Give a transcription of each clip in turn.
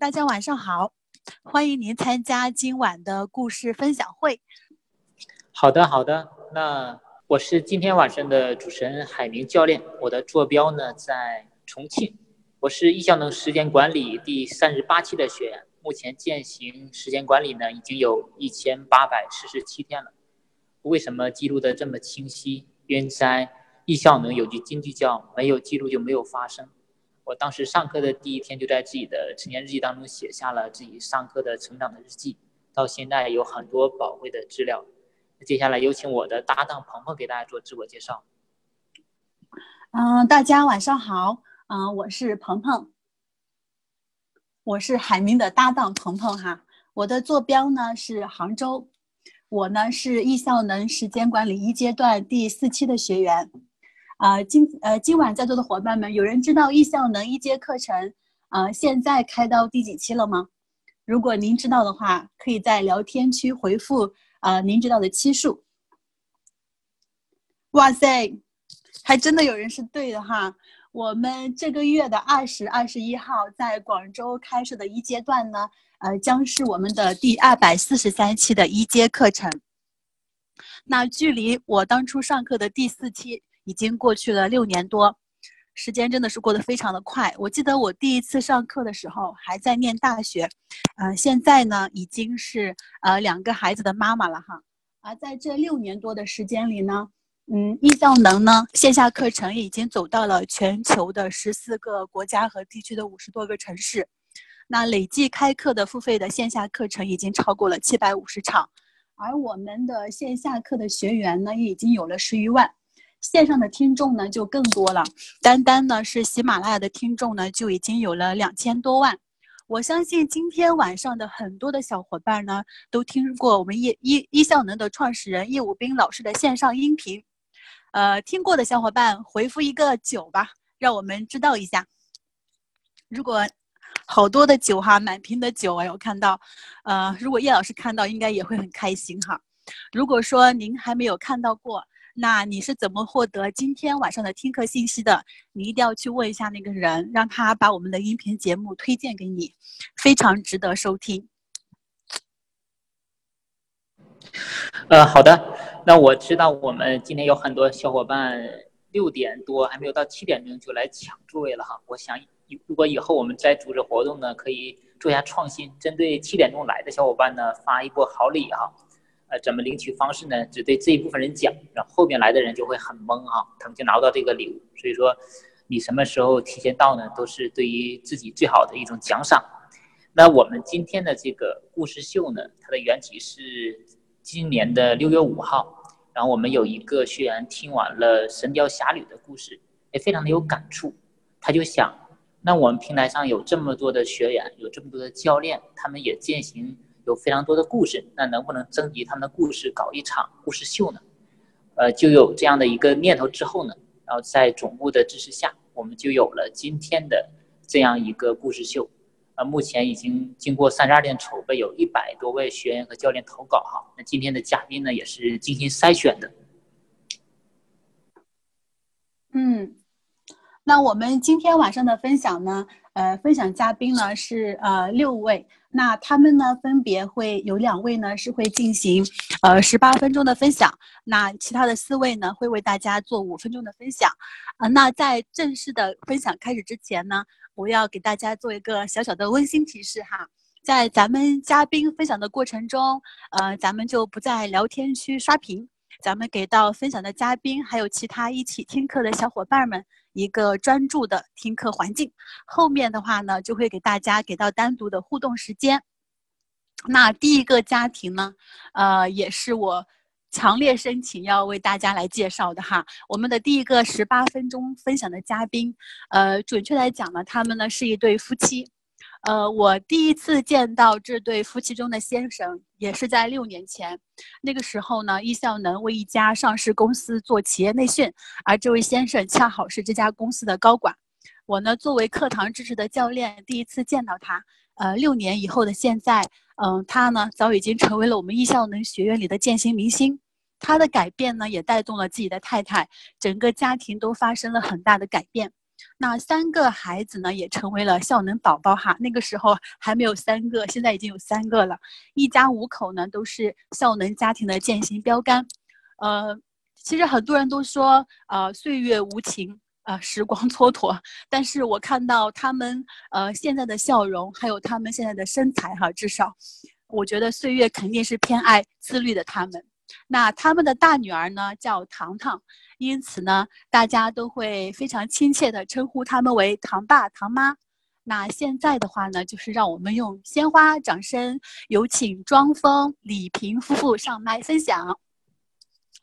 大家晚上好，欢迎您参加今晚的故事分享会。好的，好的。那我是今天晚上的主持人海明教练，我的坐标呢在重庆。我是易效能时间管理第三十八期的学员，目前践行时间管理呢已经有一千八百四十七天了。为什么记录的这么清晰？因为在易效能有句金句叫“没有记录就没有发生”。我当时上课的第一天，就在自己的成年日记当中写下了自己上课的成长的日记，到现在有很多宝贵的资料。接下来有请我的搭档鹏鹏给大家做自我介绍。嗯，大家晚上好，嗯，我是鹏鹏，我是海明的搭档鹏鹏哈，我的坐标呢是杭州，我呢是易效能时间管理一阶段第四期的学员。啊，今呃今晚在座的伙伴们，有人知道易效能一阶课程啊现在开到第几期了吗？如果您知道的话，可以在聊天区回复啊您知道的期数。哇塞，还真的有人是对的哈！我们这个月的二十二十一号在广州开设的一阶段呢，呃将是我们的第二百四十三期的一阶课程。那距离我当初上课的第四期。已经过去了六年多，时间真的是过得非常的快。我记得我第一次上课的时候还在念大学，嗯，现在呢已经是呃两个孩子的妈妈了哈。而在这六年多的时间里呢，嗯，易效能呢线下课程已经走到了全球的十四个国家和地区的五十多个城市，那累计开课的付费的线下课程已经超过了七百五十场，而我们的线下课的学员呢也已经有了十余万。线上的听众呢就更多了，单单呢是喜马拉雅的听众呢就已经有了两千多万。我相信今天晚上的很多的小伙伴呢都听过我们叶一一效能的创始人叶武斌老师的线上音频，呃，听过的小伙伴回复一个九吧，让我们知道一下。如果好多的九哈，满屏的九哎，我看到，呃，如果叶老师看到应该也会很开心哈。如果说您还没有看到过。那你是怎么获得今天晚上的听课信息的？你一定要去问一下那个人，让他把我们的音频节目推荐给你，非常值得收听。呃，好的。那我知道我们今天有很多小伙伴六点多还没有到七点钟就来抢座位了哈。我想，如果以后我们再组织活动呢，可以做一下创新，针对七点钟来的小伙伴呢，发一波好礼哈。呃，怎么领取方式呢？只对这一部分人讲，然后后面来的人就会很懵哈，他们就拿不到这个礼物。所以说，你什么时候提前到呢？都是对于自己最好的一种奖赏。那我们今天的这个故事秀呢，它的缘起是今年的六月五号，然后我们有一个学员听完了《神雕侠侣》的故事，也非常的有感触，他就想，那我们平台上有这么多的学员，有这么多的教练，他们也践行。有非常多的故事，那能不能征集他们的故事搞一场故事秀呢？呃，就有这样的一个念头之后呢，然后在总部的支持下，我们就有了今天的这样一个故事秀。呃，目前已经经过三十二天筹备，有一百多位学员和教练投稿哈。那今天的嘉宾呢，也是精心筛选的。嗯，那我们今天晚上的分享呢，呃，分享嘉宾呢是呃六位。那他们呢，分别会有两位呢是会进行，呃，十八分钟的分享。那其他的四位呢，会为大家做五分钟的分享。啊，那在正式的分享开始之前呢，我要给大家做一个小小的温馨提示哈，在咱们嘉宾分享的过程中，呃，咱们就不在聊天区刷屏，咱们给到分享的嘉宾还有其他一起听课的小伙伴们。一个专注的听课环境，后面的话呢，就会给大家给到单独的互动时间。那第一个家庭呢，呃，也是我强烈申请要为大家来介绍的哈。我们的第一个十八分钟分享的嘉宾，呃，准确来讲呢，他们呢是一对夫妻。呃，我第一次见到这对夫妻中的先生，也是在六年前。那个时候呢，易效能为一家上市公司做企业内训，而这位先生恰好是这家公司的高管。我呢，作为课堂支持的教练，第一次见到他。呃，六年以后的现在，嗯，他呢，早已经成为了我们易效能学院里的践行明星。他的改变呢，也带动了自己的太太，整个家庭都发生了很大的改变。那三个孩子呢，也成为了效能宝宝哈。那个时候还没有三个，现在已经有三个了。一家五口呢，都是效能家庭的践行标杆。呃，其实很多人都说，呃，岁月无情，呃，时光蹉跎。但是我看到他们，呃，现在的笑容，还有他们现在的身材哈，至少，我觉得岁月肯定是偏爱自律的他们。那他们的大女儿呢，叫糖糖。因此呢，大家都会非常亲切的称呼他们为糖爸糖妈。那现在的话呢，就是让我们用鲜花掌声，有请庄峰、李平夫妇上麦分享，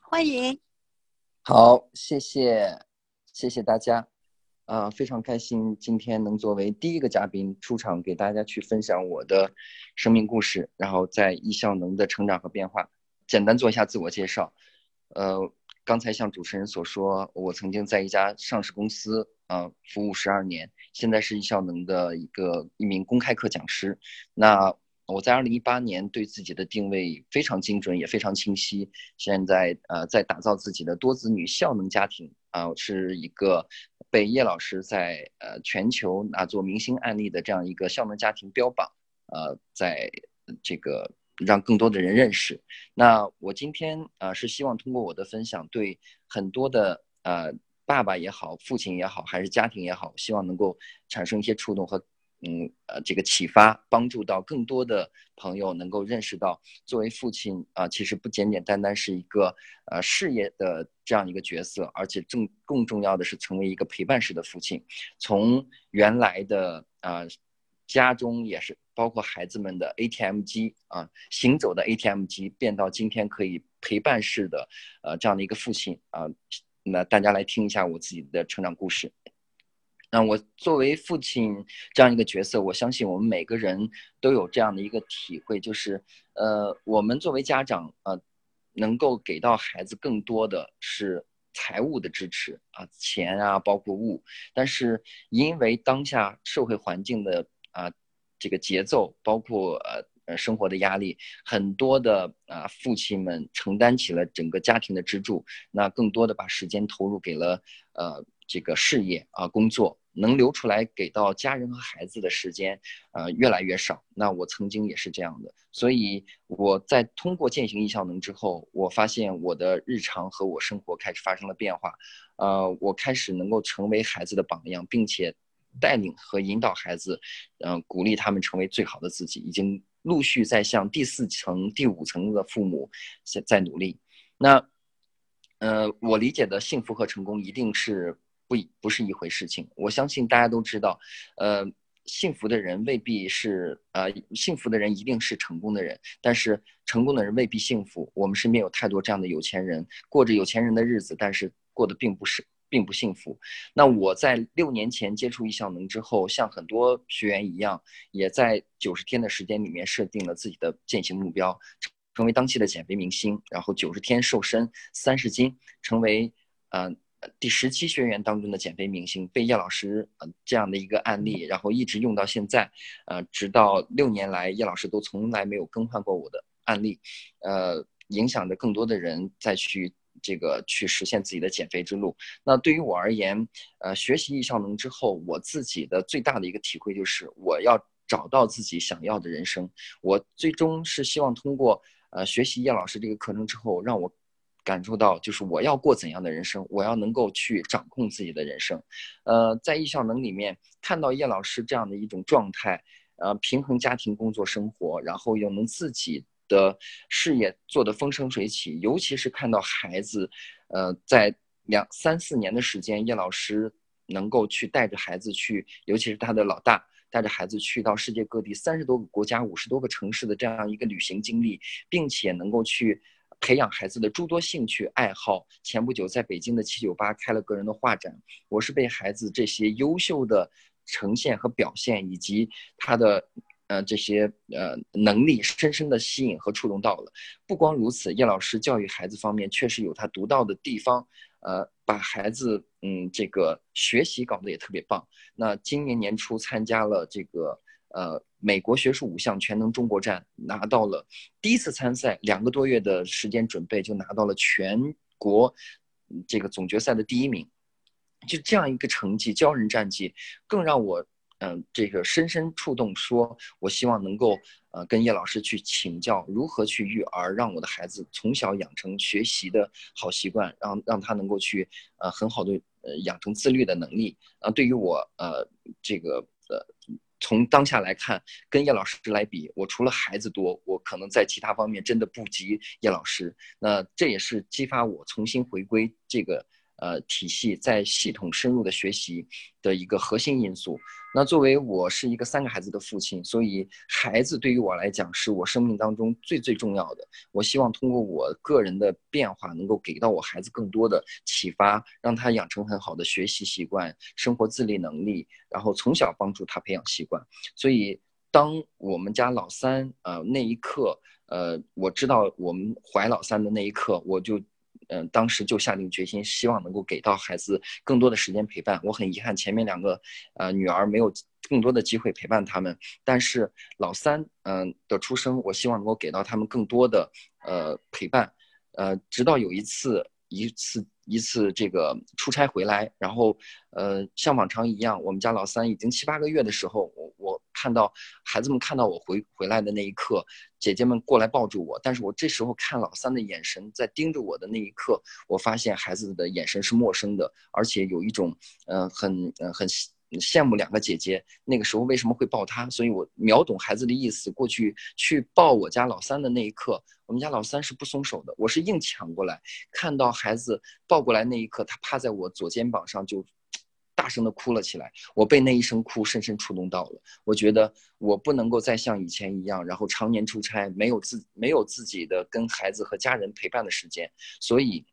欢迎。好，谢谢，谢谢大家，啊，非常开心今天能作为第一个嘉宾出场，给大家去分享我的生命故事，然后在易效能的成长和变化，简单做一下自我介绍，呃。刚才像主持人所说，我曾经在一家上市公司啊服务十二年，现在是易效能的一个一名公开课讲师。那我在二零一八年对自己的定位非常精准，也非常清晰。现在呃在打造自己的多子女效能家庭啊，是一个被叶老师在呃全球拿做明星案例的这样一个效能家庭标榜。呃，在这个。让更多的人认识。那我今天啊是希望通过我的分享，对很多的呃爸爸也好、父亲也好，还是家庭也好，希望能够产生一些触动和嗯呃这个启发，帮助到更多的朋友能够认识到，作为父亲啊，其实不简简单单是一个呃事业的这样一个角色，而且更更重要的是成为一个陪伴式的父亲。从原来的啊。家中也是包括孩子们的 ATM 机啊，行走的 ATM 机变到今天可以陪伴式的，呃，这样的一个父亲啊。那大家来听一下我自己的成长故事。那我作为父亲这样一个角色，我相信我们每个人都有这样的一个体会，就是呃，我们作为家长啊，能够给到孩子更多的是财务的支持啊，钱啊，包括物。但是因为当下社会环境的啊，这个节奏包括呃生活的压力，很多的啊父亲们承担起了整个家庭的支柱，那更多的把时间投入给了呃这个事业啊工作，能留出来给到家人和孩子的时间，呃越来越少。那我曾经也是这样的，所以我在通过践行易效能之后，我发现我的日常和我生活开始发生了变化，呃我开始能够成为孩子的榜样，并且。带领和引导孩子，嗯，鼓励他们成为最好的自己，已经陆续在向第四层、第五层的父母在在努力。那，呃，我理解的幸福和成功一定是不一不是一回事情。我相信大家都知道，呃，幸福的人未必是呃幸福的人一定是成功的人，但是成功的人未必幸福。我们身边有太多这样的有钱人，过着有钱人的日子，但是过得并不是。并不幸福。那我在六年前接触易效能之后，像很多学员一样，也在九十天的时间里面设定了自己的践行目标，成为当期的减肥明星。然后九十天瘦身三十斤，成为呃第十期学员当中的减肥明星，被叶老师呃这样的一个案例，然后一直用到现在，呃，直到六年来，叶老师都从来没有更换过我的案例，呃，影响着更多的人再去。这个去实现自己的减肥之路。那对于我而言，呃，学习易效能之后，我自己的最大的一个体会就是，我要找到自己想要的人生。我最终是希望通过呃学习叶老师这个课程之后，让我感受到，就是我要过怎样的人生，我要能够去掌控自己的人生。呃，在易效能里面看到叶老师这样的一种状态，呃，平衡家庭、工作、生活，然后又能自己。的事业做得风生水起，尤其是看到孩子，呃，在两三四年的时间，叶老师能够去带着孩子去，尤其是他的老大，带着孩子去到世界各地三十多个国家、五十多个城市的这样一个旅行经历，并且能够去培养孩子的诸多兴趣爱好。前不久在北京的七九八开了个人的画展，我是被孩子这些优秀的呈现和表现，以及他的。呃，这些呃能力深深的吸引和触动到了。不光如此，叶老师教育孩子方面确实有他独到的地方，呃，把孩子嗯这个学习搞得也特别棒。那今年年初参加了这个呃美国学术五项全能中国站，拿到了第一次参赛，两个多月的时间准备就拿到了全国这个总决赛的第一名。就这样一个成绩，骄人战绩，更让我。嗯，这个深深触动，说我希望能够呃跟叶老师去请教如何去育儿，让我的孩子从小养成学习的好习惯，让让他能够去呃很好的呃养成自律的能力。啊，对于我呃这个呃从当下来看，跟叶老师来比，我除了孩子多，我可能在其他方面真的不及叶老师。那这也是激发我重新回归这个。呃，体系在系统深入的学习的一个核心因素。那作为我是一个三个孩子的父亲，所以孩子对于我来讲是我生命当中最最重要的。我希望通过我个人的变化，能够给到我孩子更多的启发，让他养成很好的学习习惯、生活自理能力，然后从小帮助他培养习惯。所以，当我们家老三呃那一刻，呃，我知道我们怀老三的那一刻，我就。嗯，当时就下定决心，希望能够给到孩子更多的时间陪伴。我很遗憾，前面两个呃女儿没有更多的机会陪伴他们。但是老三嗯的出生，我希望能够给到他们更多的呃陪伴。呃，直到有一次一次一次这个出差回来，然后呃像往常一样，我们家老三已经七八个月的时候，我我。看到孩子们看到我回回来的那一刻，姐姐们过来抱住我，但是我这时候看老三的眼神在盯着我的那一刻，我发现孩子的眼神是陌生的，而且有一种嗯很嗯很羡慕两个姐姐。那个时候为什么会抱他？所以我秒懂孩子的意思。过去去抱我家老三的那一刻，我们家老三是不松手的，我是硬抢过来。看到孩子抱过来那一刻，他趴在我左肩膀上就。大声的哭了起来，我被那一声哭深深触动到了。我觉得我不能够再像以前一样，然后常年出差，没有自没有自己的跟孩子和家人陪伴的时间，所以，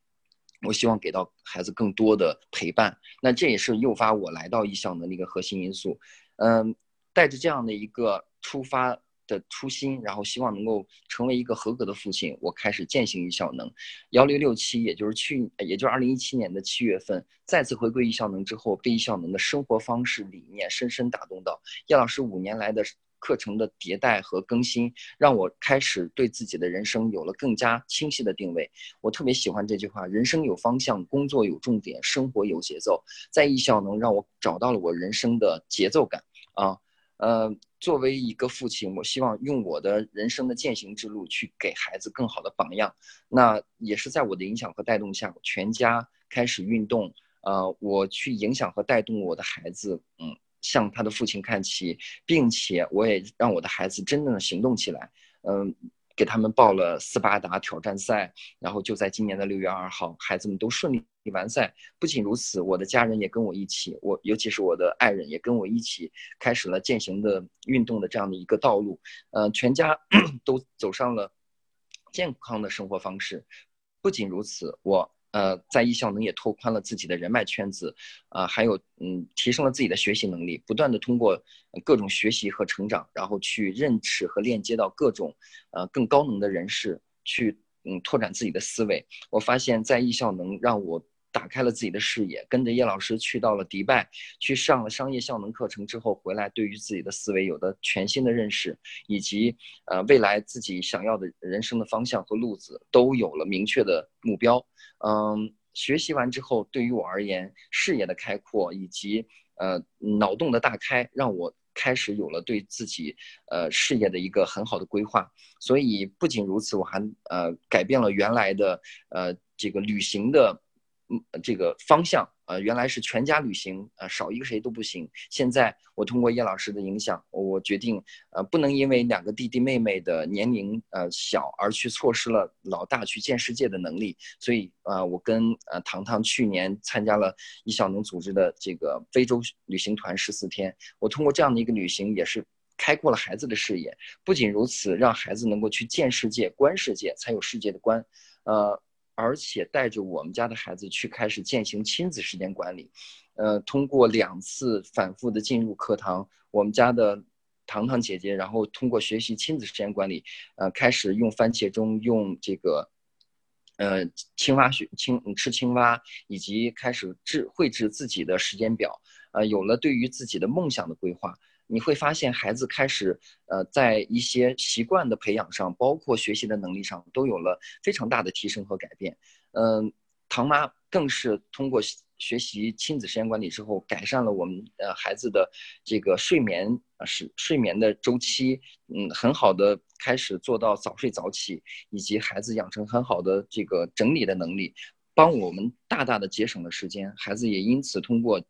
我希望给到孩子更多的陪伴。那这也是诱发我来到艺校的那个核心因素。嗯，带着这样的一个出发。的初心，然后希望能够成为一个合格的父亲。我开始践行艺效能，幺六六七，也就是去，也就是二零一七年的七月份，再次回归艺效能之后，被艺效能的生活方式理念深深打动到。叶老师五年来的课程的迭代和更新，让我开始对自己的人生有了更加清晰的定位。我特别喜欢这句话：人生有方向，工作有重点，生活有节奏。在艺校能让我找到了我人生的节奏感啊。呃，作为一个父亲，我希望用我的人生的践行之路去给孩子更好的榜样。那也是在我的影响和带动下，全家开始运动。呃，我去影响和带动我的孩子，嗯，向他的父亲看齐，并且我也让我的孩子真正的行动起来，嗯。给他们报了斯巴达挑战赛，然后就在今年的六月二号，孩子们都顺利完赛。不仅如此，我的家人也跟我一起，我尤其是我的爱人也跟我一起开始了践行的运动的这样的一个道路。呃，全家 都走上了健康的生活方式。不仅如此，我。呃，在艺校能也拓宽了自己的人脉圈子，啊，还有嗯，提升了自己的学习能力，不断的通过各种学习和成长，然后去认识和链接到各种呃更高能的人士，去嗯拓展自己的思维。我发现，在艺校能让我。打开了自己的视野，跟着叶老师去到了迪拜，去上了商业效能课程之后回来，对于自己的思维有了全新的认识，以及呃未来自己想要的人生的方向和路子都有了明确的目标。嗯，学习完之后，对于我而言，视野的开阔以及呃脑洞的大开，让我开始有了对自己呃事业的一个很好的规划。所以不仅如此，我还呃改变了原来的呃这个旅行的。嗯，这个方向，呃，原来是全家旅行，呃，少一个谁都不行。现在我通过叶老师的影响，我决定，呃，不能因为两个弟弟妹妹的年龄，呃，小而去错失了老大去见世界的能力。所以，呃，我跟呃糖糖去年参加了易小能组织的这个非洲旅行团十四天。我通过这样的一个旅行，也是开阔了孩子的视野。不仅如此，让孩子能够去见世界、观世界，才有世界的观。呃。而且带着我们家的孩子去开始践行亲子时间管理，呃，通过两次反复的进入课堂，我们家的糖糖姐姐，然后通过学习亲子时间管理，呃，开始用番茄钟，用这个，呃，青蛙学青吃青蛙，以及开始制绘制自己的时间表，呃，有了对于自己的梦想的规划。你会发现，孩子开始，呃，在一些习惯的培养上，包括学习的能力上，都有了非常大的提升和改变。嗯，唐妈更是通过学习亲子时间管理之后，改善了我们呃孩子的这个睡眠是睡眠的周期，嗯，很好的开始做到早睡早起，以及孩子养成很好的这个整理的能力，帮我们大大的节省了时间，孩子也因此通过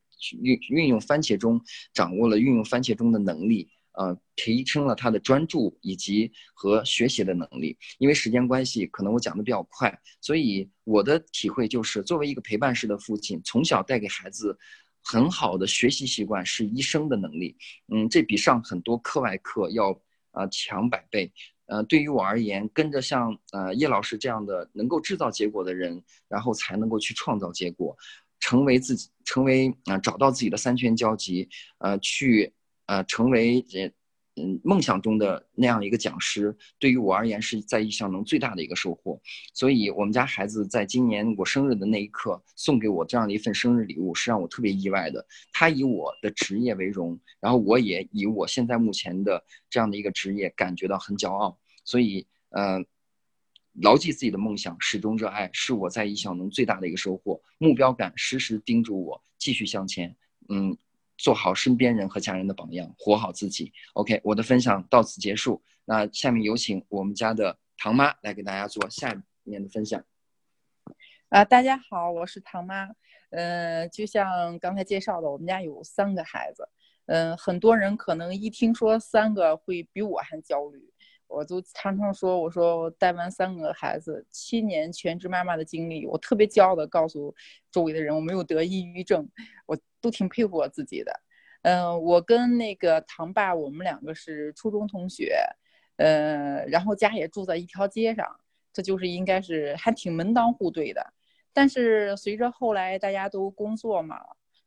运运用番茄钟，掌握了运用番茄钟的能力。呃，提升了他的专注以及和学习的能力。因为时间关系，可能我讲的比较快，所以我的体会就是，作为一个陪伴式的父亲，从小带给孩子很好的学习习惯是一生的能力。嗯，这比上很多课外课要啊强百倍。呃，对于我而言，跟着像呃叶老师这样的能够制造结果的人，然后才能够去创造结果，成为自己，成为啊找到自己的三权交集，呃去。呃，成为这嗯梦想中的那样一个讲师，对于我而言是在意象能最大的一个收获。所以，我们家孩子在今年我生日的那一刻送给我这样的一份生日礼物，是让我特别意外的。他以我的职业为荣，然后我也以我现在目前的这样的一个职业感觉到很骄傲。所以，呃，牢记自己的梦想，始终热爱，是我在异乡能最大的一个收获。目标感时时叮嘱我继续向前。嗯。做好身边人和家人的榜样，活好自己。OK，我的分享到此结束。那下面有请我们家的唐妈来给大家做下面的分享。啊，大家好，我是唐妈。嗯，就像刚才介绍的，我们家有三个孩子。嗯，很多人可能一听说三个会比我还焦虑。我都常常说，我说我带完三个孩子，七年全职妈妈的经历，我特别骄傲的告诉周围的人，我没有得抑郁症，我都挺佩服我自己的。嗯，我跟那个堂爸，我们两个是初中同学，呃，然后家也住在一条街上，这就是应该是还挺门当户对的。但是随着后来大家都工作嘛，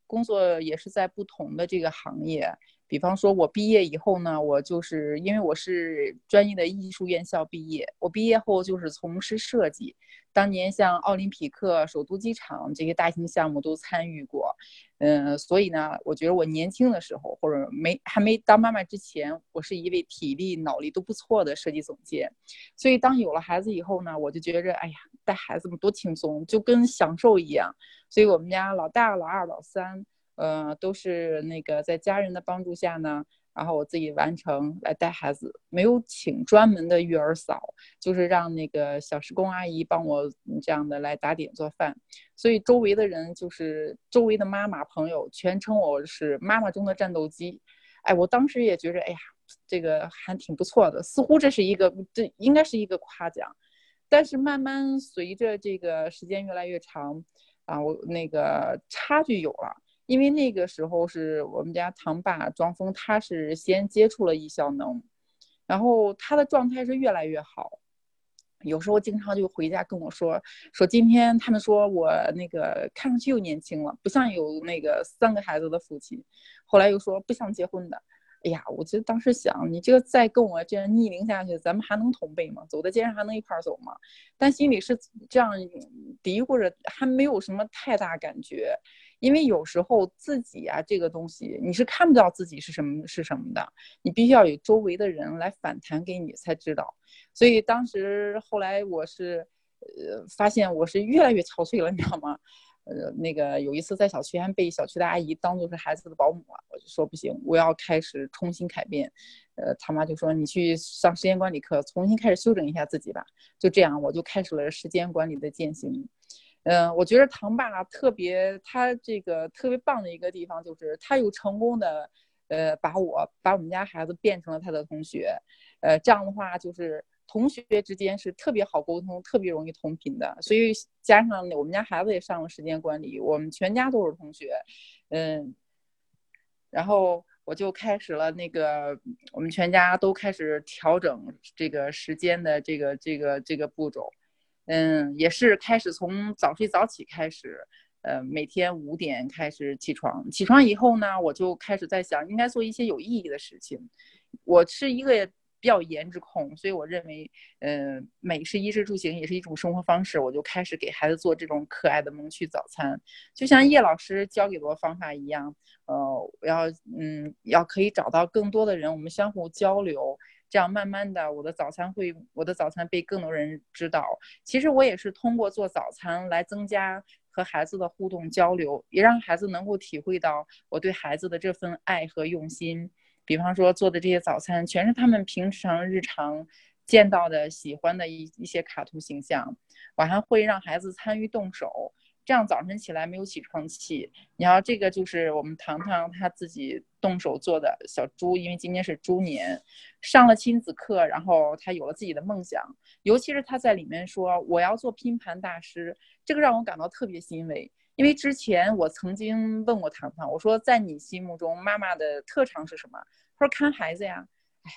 工作也是在不同的这个行业。比方说，我毕业以后呢，我就是因为我是专业的艺术院校毕业，我毕业后就是从事设计。当年像奥林匹克、首都机场这些大型项目都参与过，嗯，所以呢，我觉得我年轻的时候或者没还没当妈妈之前，我是一位体力、脑力都不错的设计总监。所以当有了孩子以后呢，我就觉着，哎呀，带孩子们多轻松，就跟享受一样。所以我们家老大、老二、老三。呃，都是那个在家人的帮助下呢，然后我自己完成来带孩子，没有请专门的育儿嫂，就是让那个小时工阿姨帮我这样的来打点做饭，所以周围的人就是周围的妈妈朋友全称我是妈妈中的战斗机，哎，我当时也觉着，哎呀，这个还挺不错的，似乎这是一个这应该是一个夸奖，但是慢慢随着这个时间越来越长，啊，我那个差距有了。因为那个时候是我们家堂爸庄峰，他是先接触了易效能，然后他的状态是越来越好，有时候经常就回家跟我说，说今天他们说我那个看上去又年轻了，不像有那个三个孩子的父亲，后来又说不像结婚的。哎呀，我就当时想，你这个再跟我这样逆龄下去，咱们还能同辈吗？走在街上还能一块儿走吗？但心里是这样嘀咕着，还没有什么太大感觉。因为有时候自己啊，这个东西你是看不到自己是什么是什么的，你必须要有周围的人来反弹给你才知道。所以当时后来我是，呃，发现我是越来越憔悴了，你知道吗？呃，那个有一次在小区还被小区的阿姨当做是孩子的保姆了，我就说不行，我要开始重新改变。呃，他妈就说你去上时间管理课，重新开始修整一下自己吧。就这样，我就开始了时间管理的践行。嗯，我觉得唐爸特别，他这个特别棒的一个地方就是，他又成功的，呃，把我把我们家孩子变成了他的同学，呃，这样的话就是同学之间是特别好沟通，特别容易同频的。所以加上我们家孩子也上了时间管理，我们全家都是同学，嗯，然后我就开始了那个，我们全家都开始调整这个时间的这个这个这个步骤。嗯，也是开始从早睡早起开始，呃，每天五点开始起床。起床以后呢，我就开始在想，应该做一些有意义的事情。我是一个比较颜值控，所以我认为，呃，美是衣食住行，也是一种生活方式。我就开始给孩子做这种可爱的萌趣早餐，就像叶老师教给我的方法一样，呃，我要，嗯，要可以找到更多的人，我们相互交流。这样慢慢的，我的早餐会，我的早餐被更多人知道。其实我也是通过做早餐来增加和孩子的互动交流，也让孩子能够体会到我对孩子的这份爱和用心。比方说做的这些早餐，全是他们平常日常见到的、喜欢的一一些卡通形象。我还会让孩子参与动手。这样早晨起来没有起床气。你要这个就是我们糖糖他自己动手做的小猪，因为今天是猪年，上了亲子课，然后他有了自己的梦想。尤其是他在里面说我要做拼盘大师，这个让我感到特别欣慰。因为之前我曾经问过糖糖，我说在你心目中妈妈的特长是什么？他说看孩子呀。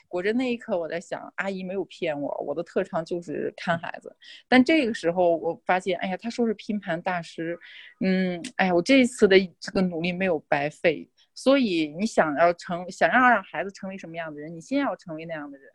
果真那一刻，我在想，阿姨没有骗我，我的特长就是看孩子。但这个时候，我发现，哎呀，他说是拼盘大师，嗯，哎呀，我这一次的这个努力没有白费。所以，你想要成，想要让孩子成为什么样的人，你先要成为那样的人。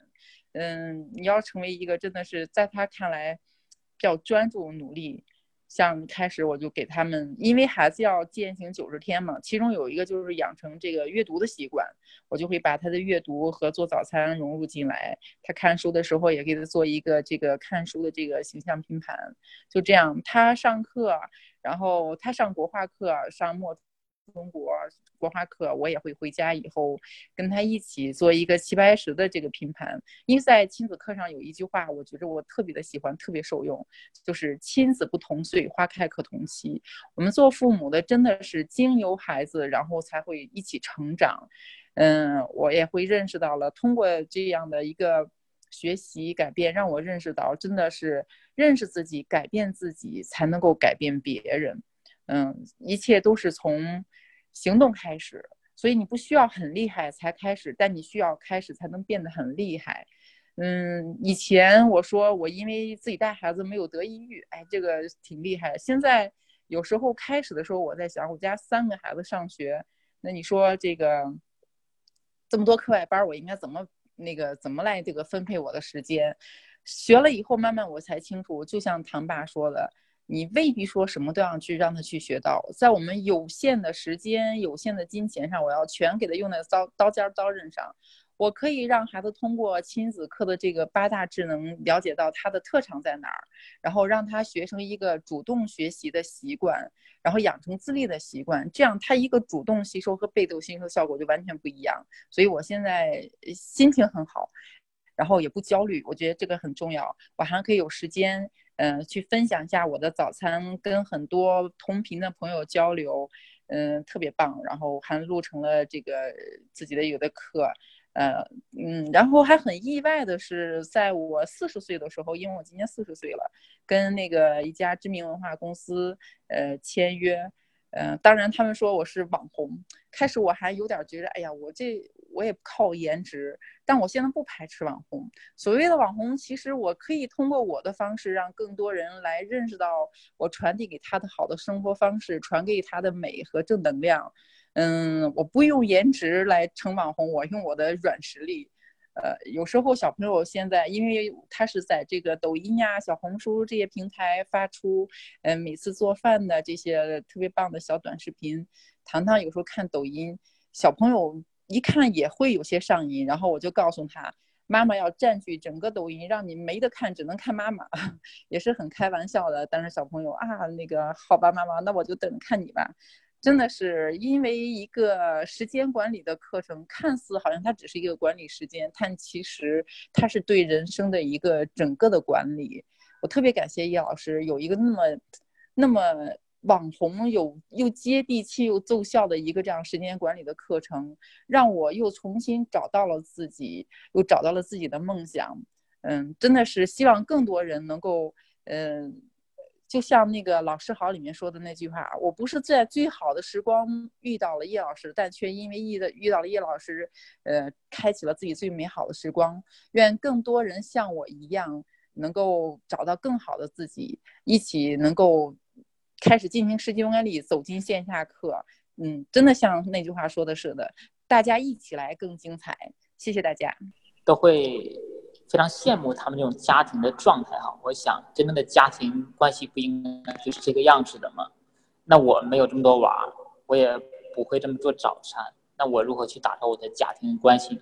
嗯，你要成为一个真的是在他看来比较专注、努力。像开始我就给他们，因为孩子要践行九十天嘛，其中有一个就是养成这个阅读的习惯，我就会把他的阅读和做早餐融入进来。他看书的时候也给他做一个这个看书的这个形象拼盘，就这样，他上课，然后他上国画课，上墨。中国国画课，我也会回家以后跟他一起做一个齐白石的这个拼盘。因为在亲子课上有一句话，我觉得我特别的喜欢，特别受用，就是“亲子不同岁，花开可同期”。我们做父母的真的是经由孩子，然后才会一起成长。嗯，我也会认识到了，通过这样的一个学习改变，让我认识到，真的是认识自己、改变自己，才能够改变别人。嗯，一切都是从行动开始，所以你不需要很厉害才开始，但你需要开始才能变得很厉害。嗯，以前我说我因为自己带孩子没有得抑郁，哎，这个挺厉害。现在有时候开始的时候，我在想，我家三个孩子上学，那你说这个这么多课外班，我应该怎么那个怎么来这个分配我的时间？学了以后，慢慢我才清楚，就像唐爸说的。你未必说什么都要去让他去学到，在我们有限的时间、有限的金钱上，我要全给他用在刀刀尖刀刃上。我可以让孩子通过亲子课的这个八大智能，了解到他的特长在哪儿，然后让他学成一个主动学习的习惯，然后养成自立的习惯。这样他一个主动吸收和被动吸收效果就完全不一样。所以我现在心情很好，然后也不焦虑。我觉得这个很重要。我还可以有时间。嗯，去分享一下我的早餐，跟很多同频的朋友交流，嗯，特别棒。然后还录成了这个自己的有的课，呃，嗯，然后还很意外的是，在我四十岁的时候，因为我今年四十岁了，跟那个一家知名文化公司，呃，签约。嗯，当然他们说我是网红，开始我还有点觉得，哎呀，我这我也靠颜值，但我现在不排斥网红。所谓的网红，其实我可以通过我的方式，让更多人来认识到我传递给他的好的生活方式，传给他的美和正能量。嗯，我不用颜值来成网红，我用我的软实力。呃，有时候小朋友现在，因为他是在这个抖音呀、小红书这些平台发出，嗯，每次做饭的这些特别棒的小短视频。糖糖有时候看抖音，小朋友一看也会有些上瘾，然后我就告诉他，妈妈要占据整个抖音，让你没得看，只能看妈妈，也是很开玩笑的。但是小朋友啊，那个好吧，妈妈，那我就等着看你吧。真的是因为一个时间管理的课程，看似好像它只是一个管理时间，但其实它是对人生的一个整个的管理。我特别感谢叶老师有一个那么那么网红、有又接地气又奏效的一个这样时间管理的课程，让我又重新找到了自己，又找到了自己的梦想。嗯，真的是希望更多人能够嗯。就像那个《老师好》里面说的那句话，我不是在最好的时光遇到了叶老师，但却因为遇的遇到了叶老师，呃，开启了自己最美好的时光。愿更多人像我一样，能够找到更好的自己，一起能够开始进行时间管理，走进线下课。嗯，真的像那句话说的似的，大家一起来更精彩。谢谢大家，都会。非常羡慕他们这种家庭的状态哈，我想真正的家庭关系不应该就是这个样子的吗？那我没有这么多娃，我也不会这么做早餐，那我如何去打造我的家庭关系呢？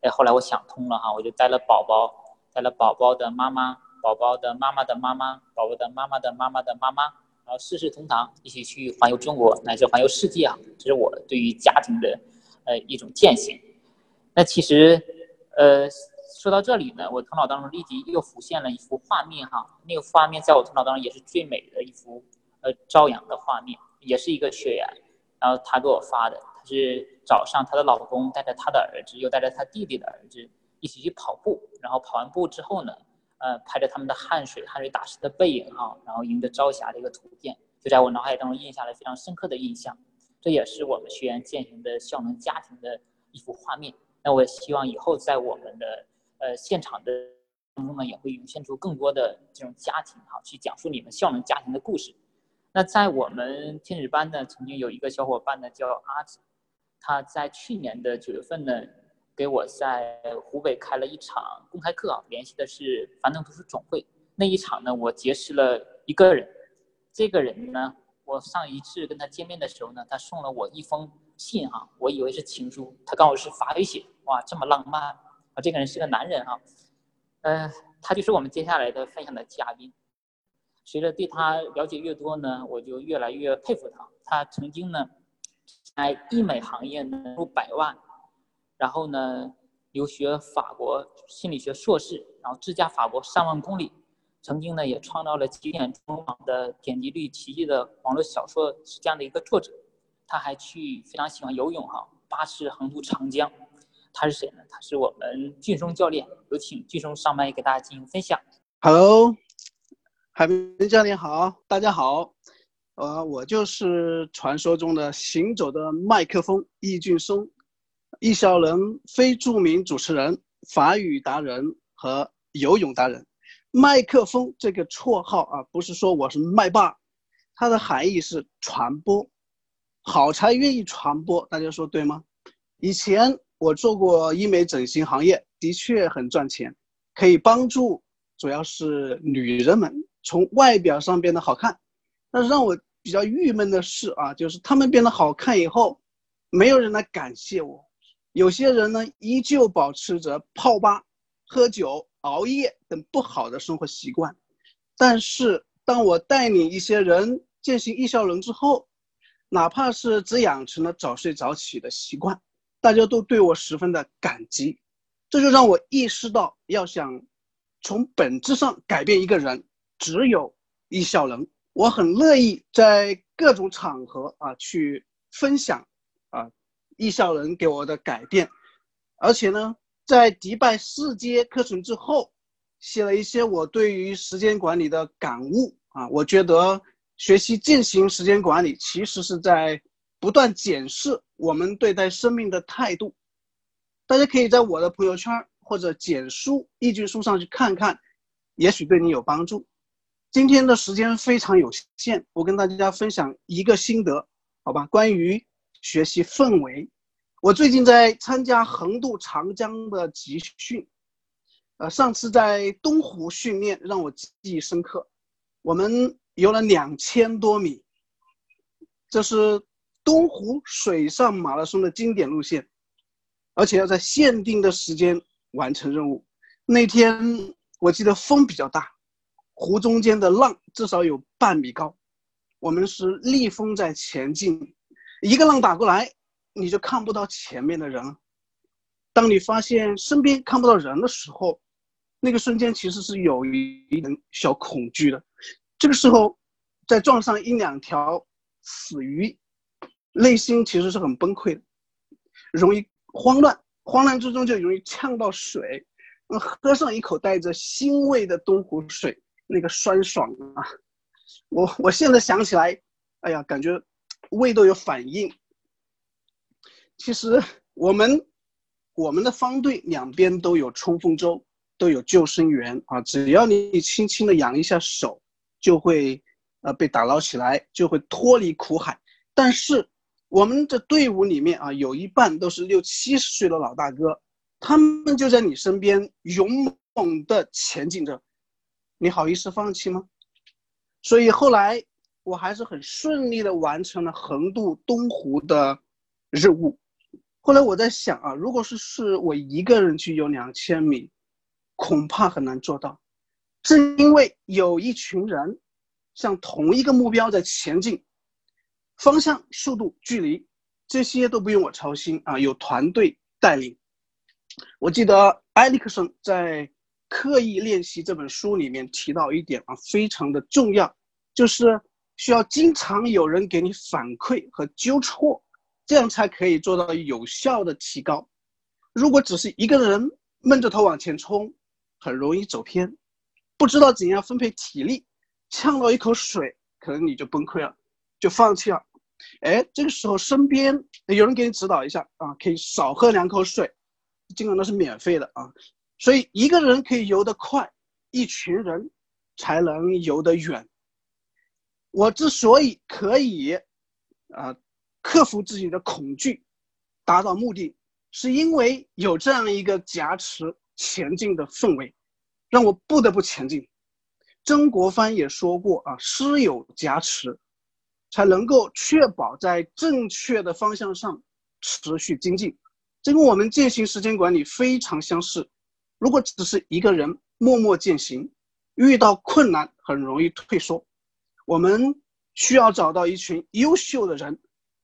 哎，后来我想通了哈，我就带了宝宝，带了宝宝的妈妈，宝宝的妈妈的妈妈，宝宝的妈妈的妈妈的妈妈，然后四世同堂，一起去环游中国乃至环游世界啊，这是我对于家庭的呃一种践行。那其实呃说到这里呢，我头脑当中立即又浮现了一幅画面哈，那个画面在我头脑当中也是最美的一幅呃朝阳的画面，也是一个学员，然后他给我发的，他是早上她的老公带着他的儿子，又带着他弟弟的儿子一起去跑步，然后跑完步之后呢。呃，拍着他们的汗水、汗水打湿的背影啊，然后迎着朝霞的一个图片，就在我脑海当中印下了非常深刻的印象。这也是我们学员践行的效能家庭的一幅画面。那我希望以后在我们的呃现场的当中呢，也会涌现出更多的这种家庭哈，去讲述你们效能家庭的故事。那在我们天使班呢，曾经有一个小伙伴呢叫阿紫，他在去年的九月份呢。给我在湖北开了一场公开课啊，联系的是樊登读书总会。那一场呢，我结识了一个人。这个人呢，我上一次跟他见面的时候呢，他送了我一封信哈，我以为是情书，他告诉我是法语写，哇，这么浪漫啊！这个人是个男人哈，呃，他就是我们接下来的分享的嘉宾。随着对他了解越多呢，我就越来越佩服他。他曾经呢，在医美行业呢入百万。然后呢，留学法国心理学硕士，然后自驾法国上万公里，曾经呢也创造了几点中网的点击率奇迹的网络小说是这样的一个作者。他还去非常喜欢游泳哈，八次横渡长江。他是谁呢？他是我们俊松教练，有请俊松上麦给大家进行分享。Hello，海明教练好，大家好，呃，我就是传说中的行走的麦克风易俊松。易小能非著名主持人、法语达人和游泳达人，麦克风这个绰号啊，不是说我是麦霸，它的含义是传播，好才愿意传播，大家说对吗？以前我做过医美整形行业，的确很赚钱，可以帮助主要是女人们从外表上变得好看，但是让我比较郁闷的是啊，就是她们变得好看以后，没有人来感谢我。有些人呢，依旧保持着泡吧、喝酒、熬夜等不好的生活习惯，但是当我带领一些人践行易效能之后，哪怕是只养成了早睡早起的习惯，大家都对我十分的感激。这就让我意识到，要想从本质上改变一个人，只有易效能。我很乐意在各种场合啊去分享啊。易效能给我的改变，而且呢，在迪拜四阶课程之后，写了一些我对于时间管理的感悟啊。我觉得学习进行时间管理，其实是在不断检视我们对待生命的态度。大家可以在我的朋友圈或者简书易句书上去看看，也许对你有帮助。今天的时间非常有限，我跟大家分享一个心得，好吧？关于学习氛围。我最近在参加横渡长江的集训，呃，上次在东湖训练让我记忆深刻。我们游了两千多米，这是东湖水上马拉松的经典路线，而且要在限定的时间完成任务。那天我记得风比较大，湖中间的浪至少有半米高，我们是逆风在前进，一个浪打过来。你就看不到前面的人了。当你发现身边看不到人的时候，那个瞬间其实是有一点小恐惧的。这个时候，再撞上一两条死鱼，内心其实是很崩溃的，容易慌乱，慌乱之中就容易呛到水。喝上一口带着腥味的东湖水，那个酸爽啊！我我现在想起来，哎呀，感觉胃都有反应。其实我们我们的方队两边都有冲锋舟，都有救生员啊。只要你轻轻的扬一下手，就会呃被打捞起来，就会脱离苦海。但是我们的队伍里面啊，有一半都是六七十岁的老大哥，他们就在你身边勇猛的前进着，你好意思放弃吗？所以后来我还是很顺利的完成了横渡东湖的任务。后来我在想啊，如果是是我一个人去游两千米，恐怕很难做到。正因为有一群人，向同一个目标在前进，方向、速度、距离这些都不用我操心啊，有团队带领。我记得埃里克森在《刻意练习》这本书里面提到一点啊，非常的重要，就是需要经常有人给你反馈和纠错，这样才可以做到有效的提高。如果只是一个人闷着头往前冲，很容易走偏，不知道怎样分配体力，呛到一口水，可能你就崩溃了，就放弃了。哎，这个时候身边有人给你指导一下啊，可以少喝两口水，尽管都是免费的啊。所以一个人可以游得快，一群人才能游得远。我之所以可以啊克服自己的恐惧，达到目的。是因为有这样一个夹持前进的氛围，让我不得不前进。曾国藩也说过啊，师有夹持，才能够确保在正确的方向上持续精进。这跟我们践行时间管理非常相似。如果只是一个人默默践行，遇到困难很容易退缩。我们需要找到一群优秀的人，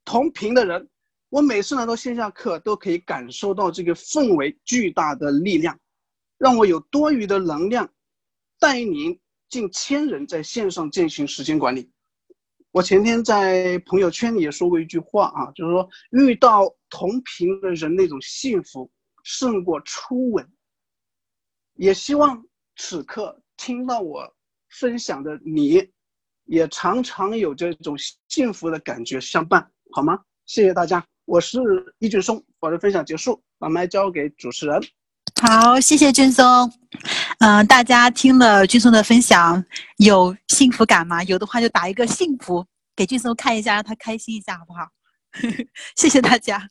同频的人。我每次来到线下课，都可以感受到这个氛围巨大的力量，让我有多余的能量，带领近千人在线上进行时间管理。我前天在朋友圈里也说过一句话啊，就是说遇到同频的人那种幸福胜过初吻。也希望此刻听到我分享的你，也常常有这种幸福的感觉相伴，好吗？谢谢大家。我是易俊松，我的分享结束，把麦交给主持人。好，谢谢俊松。嗯，大家听了俊松的分享，有幸福感吗？有的话就打一个幸福给俊松看一下，让他开心一下，好不好？谢谢大家。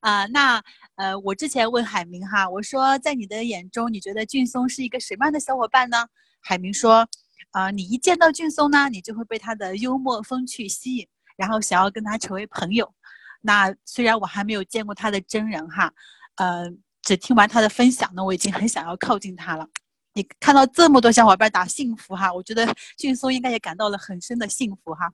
啊，那呃，我之前问海明哈，我说在你的眼中，你觉得俊松是一个什么样的小伙伴呢？海明说，啊，你一见到俊松呢，你就会被他的幽默风趣吸引，然后想要跟他成为朋友。那虽然我还没有见过他的真人哈，呃，只听完他的分享呢，我已经很想要靠近他了。你看到这么多小伙伴打幸福哈，我觉得俊松应该也感到了很深的幸福哈。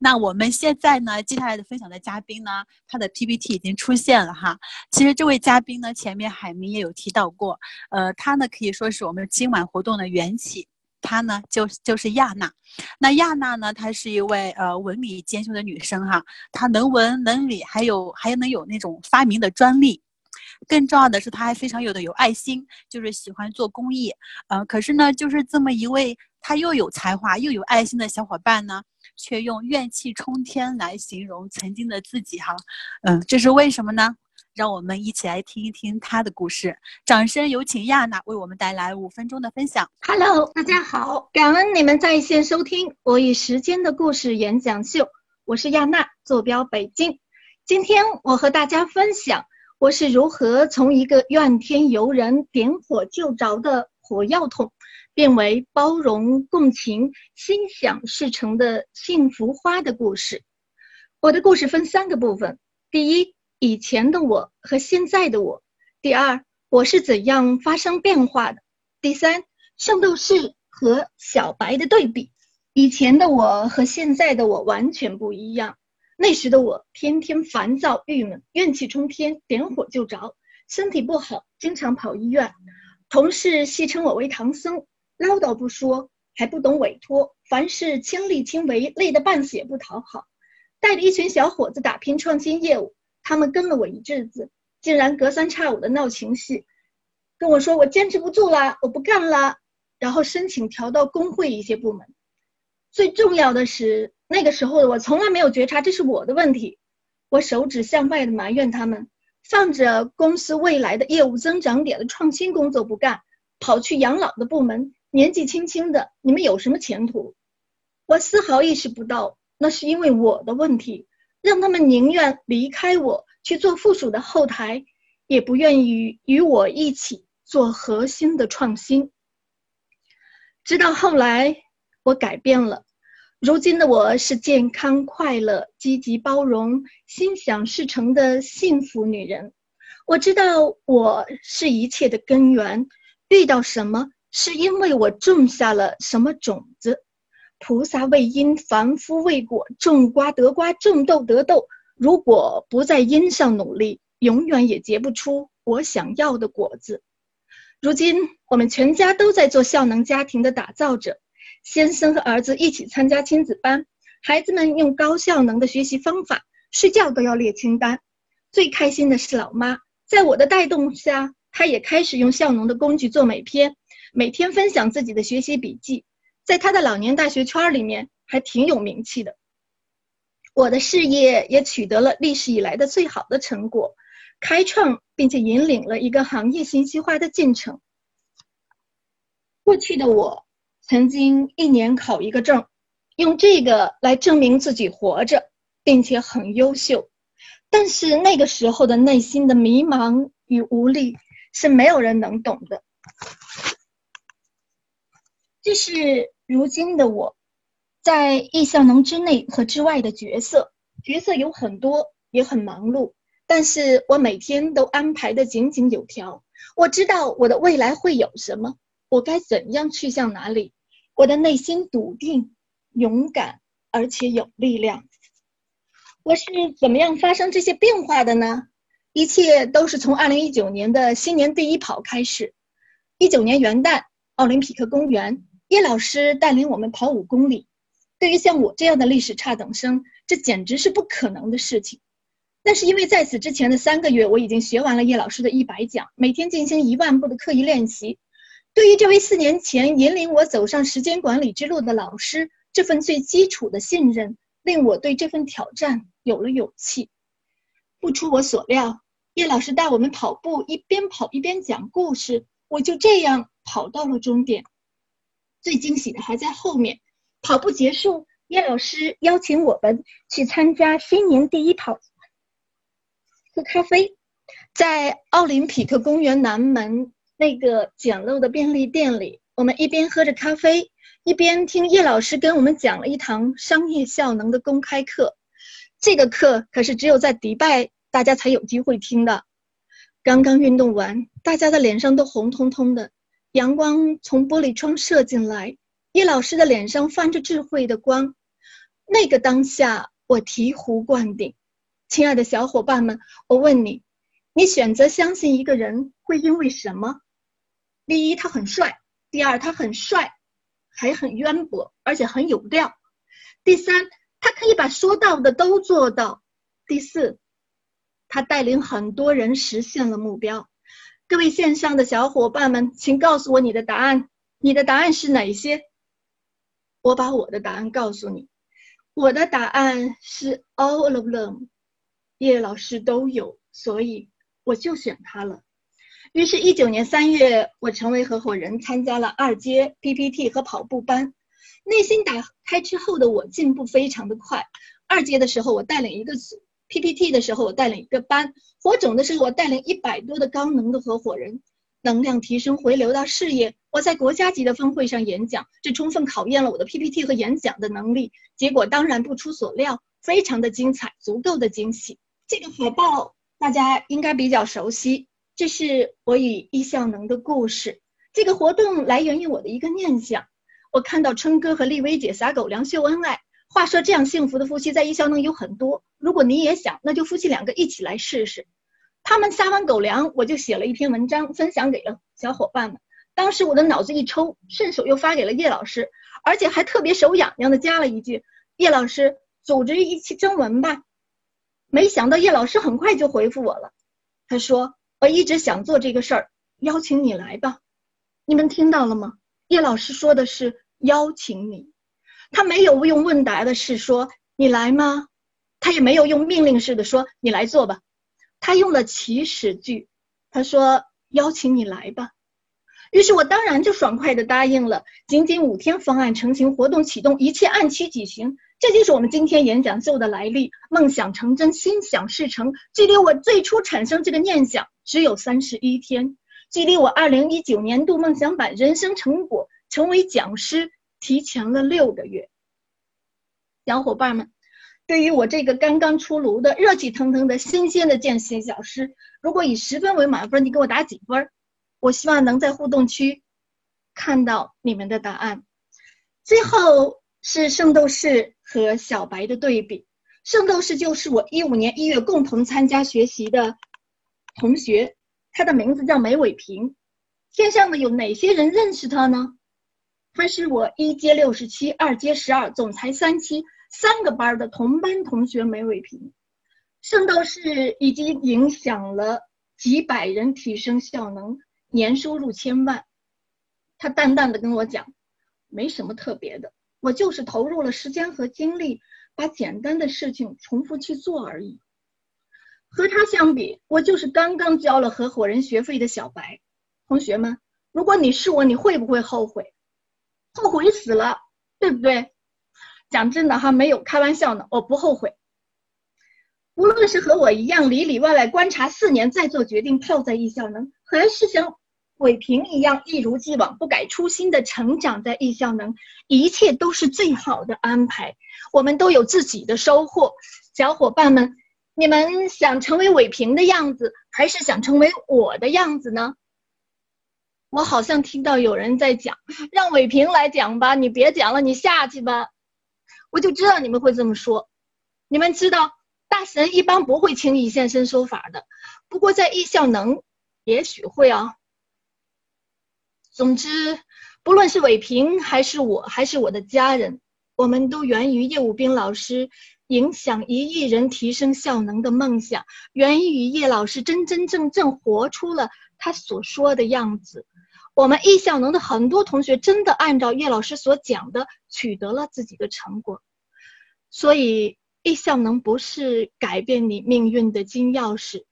那我们现在呢，接下来的分享的嘉宾呢，他的 PPT 已经出现了哈。其实这位嘉宾呢，前面海明也有提到过，呃，他呢可以说是我们今晚活动的缘起。她呢，就就是亚娜。那亚娜呢，她是一位呃文理兼修的女生哈。她能文能理，还有还能有那种发明的专利。更重要的是，他还非常有的有爱心，就是喜欢做公益。呃，可是呢，就是这么一位他又有才华又有爱心的小伙伴呢，却用怨气冲天来形容曾经的自己哈。嗯，这是为什么呢？让我们一起来听一听他的故事。掌声有请亚娜为我们带来五分钟的分享。Hello，大家好，感恩你们在线收听《我与时间的故事》演讲秀。我是亚娜，坐标北京。今天我和大家分享我是如何从一个怨天尤人、点火就着的火药桶，变为包容、共情、心想事成的幸福花的故事。我的故事分三个部分。第一。以前的我和现在的我，第二，我是怎样发生变化的？第三，圣斗士和小白的对比，以前的我和现在的我完全不一样。那时的我天天烦躁郁闷，怨气冲天，点火就着，身体不好，经常跑医院。同事戏称我为唐僧，唠叨不说，还不懂委托，凡事亲力亲为，累得半死也不讨好。带着一群小伙子打拼创新业务。他们跟了我一阵子，竟然隔三差五的闹情绪，跟我说我坚持不住了，我不干了，然后申请调到工会一些部门。最重要的是，那个时候的我从来没有觉察这是我的问题，我手指向外的埋怨他们，放着公司未来的业务增长点的创新工作不干，跑去养老的部门，年纪轻轻的，你们有什么前途？我丝毫意识不到，那是因为我的问题。让他们宁愿离开我去做附属的后台，也不愿意与我一起做核心的创新。直到后来，我改变了，如今的我是健康、快乐、积极、包容、心想事成的幸福女人。我知道我是一切的根源，遇到什么是因为我种下了什么种子。菩萨为因，凡夫为果，种瓜得瓜，种豆得豆。如果不在因上努力，永远也结不出我想要的果子。如今我们全家都在做效能家庭的打造者，先生和儿子一起参加亲子班，孩子们用高效能的学习方法，睡觉都要列清单。最开心的是老妈，在我的带动下，她也开始用效能的工具做美篇，每天分享自己的学习笔记，在她的老年大学圈里面还挺有名气的。我的事业也取得了历史以来的最好的成果，开创并且引领了一个行业信息化的进程。过去的我曾经一年考一个证，用这个来证明自己活着，并且很优秀。但是那个时候的内心的迷茫与无力是没有人能懂的。这是如今的我。在易效能之内和之外的角色，角色有很多，也很忙碌。但是我每天都安排的井井有条。我知道我的未来会有什么，我该怎样去向哪里。我的内心笃定、勇敢，而且有力量。我是怎么样发生这些变化的呢？一切都是从二零一九年的新年第一跑开始。一九年元旦，奥林匹克公园，叶老师带领我们跑五公里。对于像我这样的历史差等生，这简直是不可能的事情。那是因为在此之前的三个月，我已经学完了叶老师的一百讲，每天进行一万步的刻意练习。对于这位四年前引领我走上时间管理之路的老师，这份最基础的信任，令我对这份挑战有了勇气。不出我所料，叶老师带我们跑步，一边跑一边讲故事，我就这样跑到了终点。最惊喜的还在后面。跑步结束，叶老师邀请我们去参加新年第一跑，喝咖啡，在奥林匹克公园南门那个简陋的便利店里，我们一边喝着咖啡，一边听叶老师跟我们讲了一堂商业效能的公开课。这个课可是只有在迪拜大家才有机会听的。刚刚运动完，大家的脸上都红彤彤的，阳光从玻璃窗射进来。叶老师的脸上泛着智慧的光，那个当下我醍醐灌顶。亲爱的小伙伴们，我问你，你选择相信一个人会因为什么？第一，他很帅；第二，他很帅，还很渊博，而且很有料；第三，他可以把说到的都做到；第四，他带领很多人实现了目标。各位线上的小伙伴们，请告诉我你的答案，你的答案是哪些？我把我的答案告诉你，我的答案是 all of them，叶老师都有，所以我就选他了。于是，一九年三月，我成为合伙人，参加了二阶 PPT 和跑步班。内心打开之后的我进步非常的快。二阶的时候，我带领一个组；PPT 的时候，我带领一个班；火种的时候，我带领一百多的高能的合伙人。能量提升回流到事业。我在国家级的峰会上演讲，这充分考验了我的 PPT 和演讲的能力。结果当然不出所料，非常的精彩，足够的惊喜。这个海报大家应该比较熟悉，这是我与易效能的故事。这个活动来源于我的一个念想。我看到春哥和丽薇姐撒狗粮秀恩爱。话说这样幸福的夫妻在易效能有很多，如果你也想，那就夫妻两个一起来试试。他们撒完狗粮，我就写了一篇文章，分享给了小伙伴们。当时我的脑子一抽，顺手又发给了叶老师，而且还特别手痒痒的加了一句：“叶老师，组织一期征文吧。”没想到叶老师很快就回复我了，他说：“我一直想做这个事儿，邀请你来吧。”你们听到了吗？叶老师说的是邀请你，他没有用问答的式说“你来吗”，他也没有用命令式的说“你来做吧”。他用了祈使句，他说：“邀请你来吧。”于是我当然就爽快的答应了。仅仅五天，方案成型，活动启动，一切按期举行。这就是我们今天演讲秀的来历。梦想成真，心想事成。距离我最初产生这个念想只有三十一天，距离我二零一九年度梦想版人生成果成为讲师提前了六个月。小伙伴们。对于我这个刚刚出炉的热气腾腾的新鲜的见习小师，如果以十分为满分，你给我打几分？我希望能在互动区看到你们的答案。最后，是圣斗士和小白的对比。圣斗士就是我一五年一月共同参加学习的同学，他的名字叫梅伟平。线上的有哪些人认识他呢？他是我一阶六十七，二阶十二，总裁三期三个班的同班同学梅伟平。圣斗士已经影响了几百人提升效能，年收入千万。他淡淡的跟我讲，没什么特别的，我就是投入了时间和精力。把简单的事情重复去做而已。和他相比，我就是刚刚交了合伙人学费的小白。同学们，如果你是我，你会不会后悔？后悔死了，对不对？讲真的哈，没有开玩笑呢，我不后悔。无论是和我一样里里外外观察四年再做决定泡在艺校呢，还是想伟平一样一如既往不改初心的成长在艺校能，一切都是最好的安排。我们都有自己的收获，小伙伴们，你们想成为伟平的样子，还是想成为我的样子呢？我好像听到有人在讲，让伟平来讲吧，你别讲了，你下去吧。我就知道你们会这么说。你们知道，大神一般不会轻易现身说法的，不过在艺校能，也许会啊。总之，不论是伟平，还是我，还是我的家人。我们都源于叶武斌老师影响一亿人提升效能的梦想，源于叶老师真真正正活出了他所说的样子。我们易效能的很多同学真的按照叶老师所讲的取得了自己的成果，所以易效能不是改变你命运的金钥匙，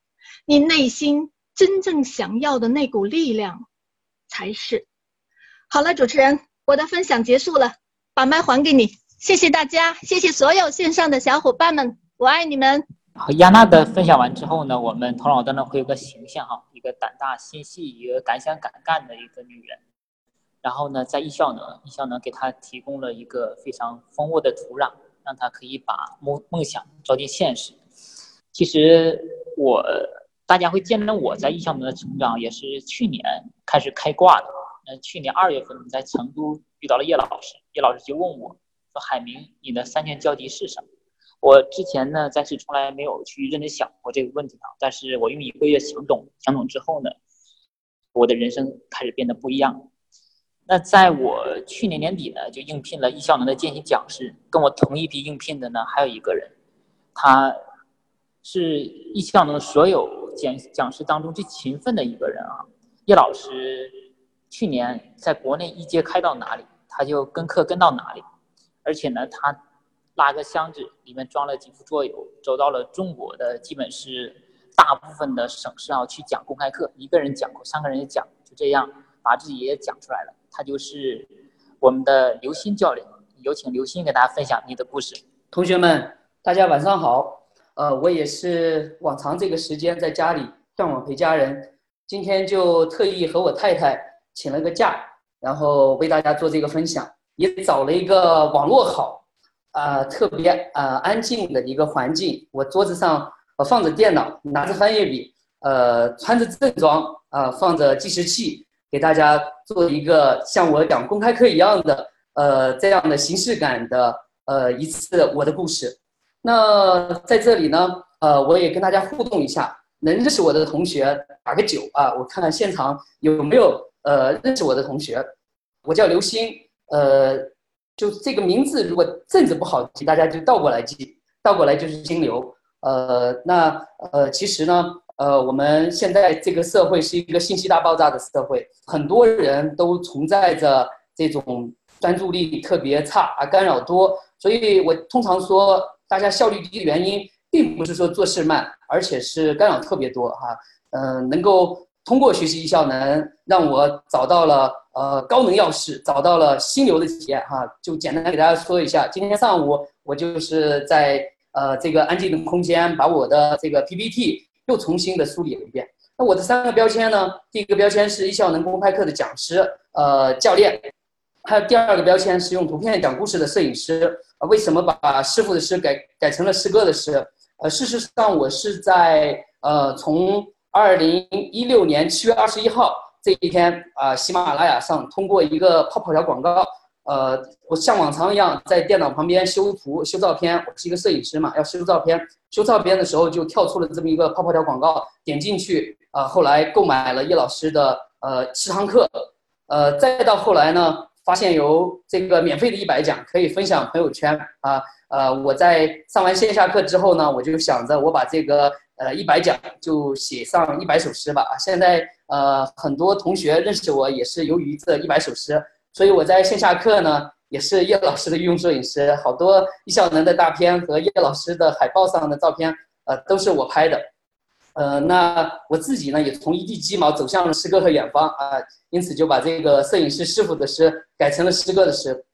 你内心真正想要的那股力量才是。好了，主持人，我的分享结束了。把麦还给你，谢谢大家，谢谢所有线上的小伙伴们，我爱你们。好，亚娜的分享完之后呢，我们头脑当中会有个形象哈，一个胆大心细、一个敢想敢干的一个女人。然后呢，在艺校呢，艺校呢给她提供了一个非常丰沃的土壤，让她可以把梦梦想照进现实。其实我大家会见到我在艺校的成长，也是去年开始开挂的。嗯，去年二月份在成都。遇到了叶老师，叶老师就问我说：“海明，你的三件交集是什么？”我之前呢，暂时从来没有去认真想过这个问题啊。但是我用一个月想懂，想懂之后呢，我的人生开始变得不一样。那在我去年年底呢，就应聘了艺校能的见习讲师。跟我同一批应聘的呢，还有一个人，他是艺校能所有讲讲师当中最勤奋的一个人啊。叶老师去年在国内一阶开到哪里？他就跟课跟到哪里，而且呢，他拉个箱子，里面装了几副桌游，走到了中国的基本是大部分的省市啊去讲公开课，一个人讲过，三个人也讲，就这样把自己也讲出来了。他就是我们的刘鑫教练，有请刘鑫给大家分享你的故事。同学们，大家晚上好。呃，我也是往常这个时间在家里断网陪家人，今天就特意和我太太请了个假。然后为大家做这个分享，也找了一个网络好，啊，特别啊安静的一个环境。我桌子上我放着电脑，拿着翻页笔，呃，穿着正装，啊，放着计时器，给大家做一个像我讲公开课一样的，呃，这样的形式感的，呃，一次我的故事。那在这里呢，呃，我也跟大家互动一下，能认识我的同学打个九啊，我看看现场有没有。呃，认识我的同学，我叫刘星。呃，就这个名字，如果正字不好记，大家就倒过来记，倒过来就是金流。呃，那呃，其实呢，呃，我们现在这个社会是一个信息大爆炸的社会，很多人都存在着这种专注力特别差啊，干扰多。所以我通常说，大家效率低的原因，并不是说做事慢，而且是干扰特别多哈。嗯，能够。通过学习一效能，让我找到了呃高能钥匙，找到了心流的体验哈。就简单给大家说一下，今天上午我就是在呃这个安静的空间，把我的这个 PPT 又重新的梳理了一遍。那我的三个标签呢？第一个标签是一效能公开课的讲师，呃教练，还有第二个标签是用图片讲故事的摄影师。啊，为什么把师傅的诗改改成了诗歌的诗？呃，事实上我是在呃从。二零一六年七月二十一号这一天啊，喜马拉雅上通过一个泡泡条广告，呃，我像往常一样在电脑旁边修图、修照片。我是一个摄影师嘛，要修照片。修照片的时候就跳出了这么一个泡泡条广告，点进去啊，后来购买了叶老师的呃十堂课，呃，再到后来呢，发现有这个免费的一百讲可以分享朋友圈啊，呃，我在上完线下课之后呢，我就想着我把这个呃一百讲就写上一百首诗吧啊。现在呃很多同学认识我也是由于这一百首诗，所以我在线下课呢。也是叶老师的御用摄影师，好多易效能的大片和叶老师的海报上的照片，呃，都是我拍的。呃，那我自己呢，也从一地鸡毛走向了诗歌和远方啊，因此就把这个摄影师师傅的诗改成了诗歌的诗。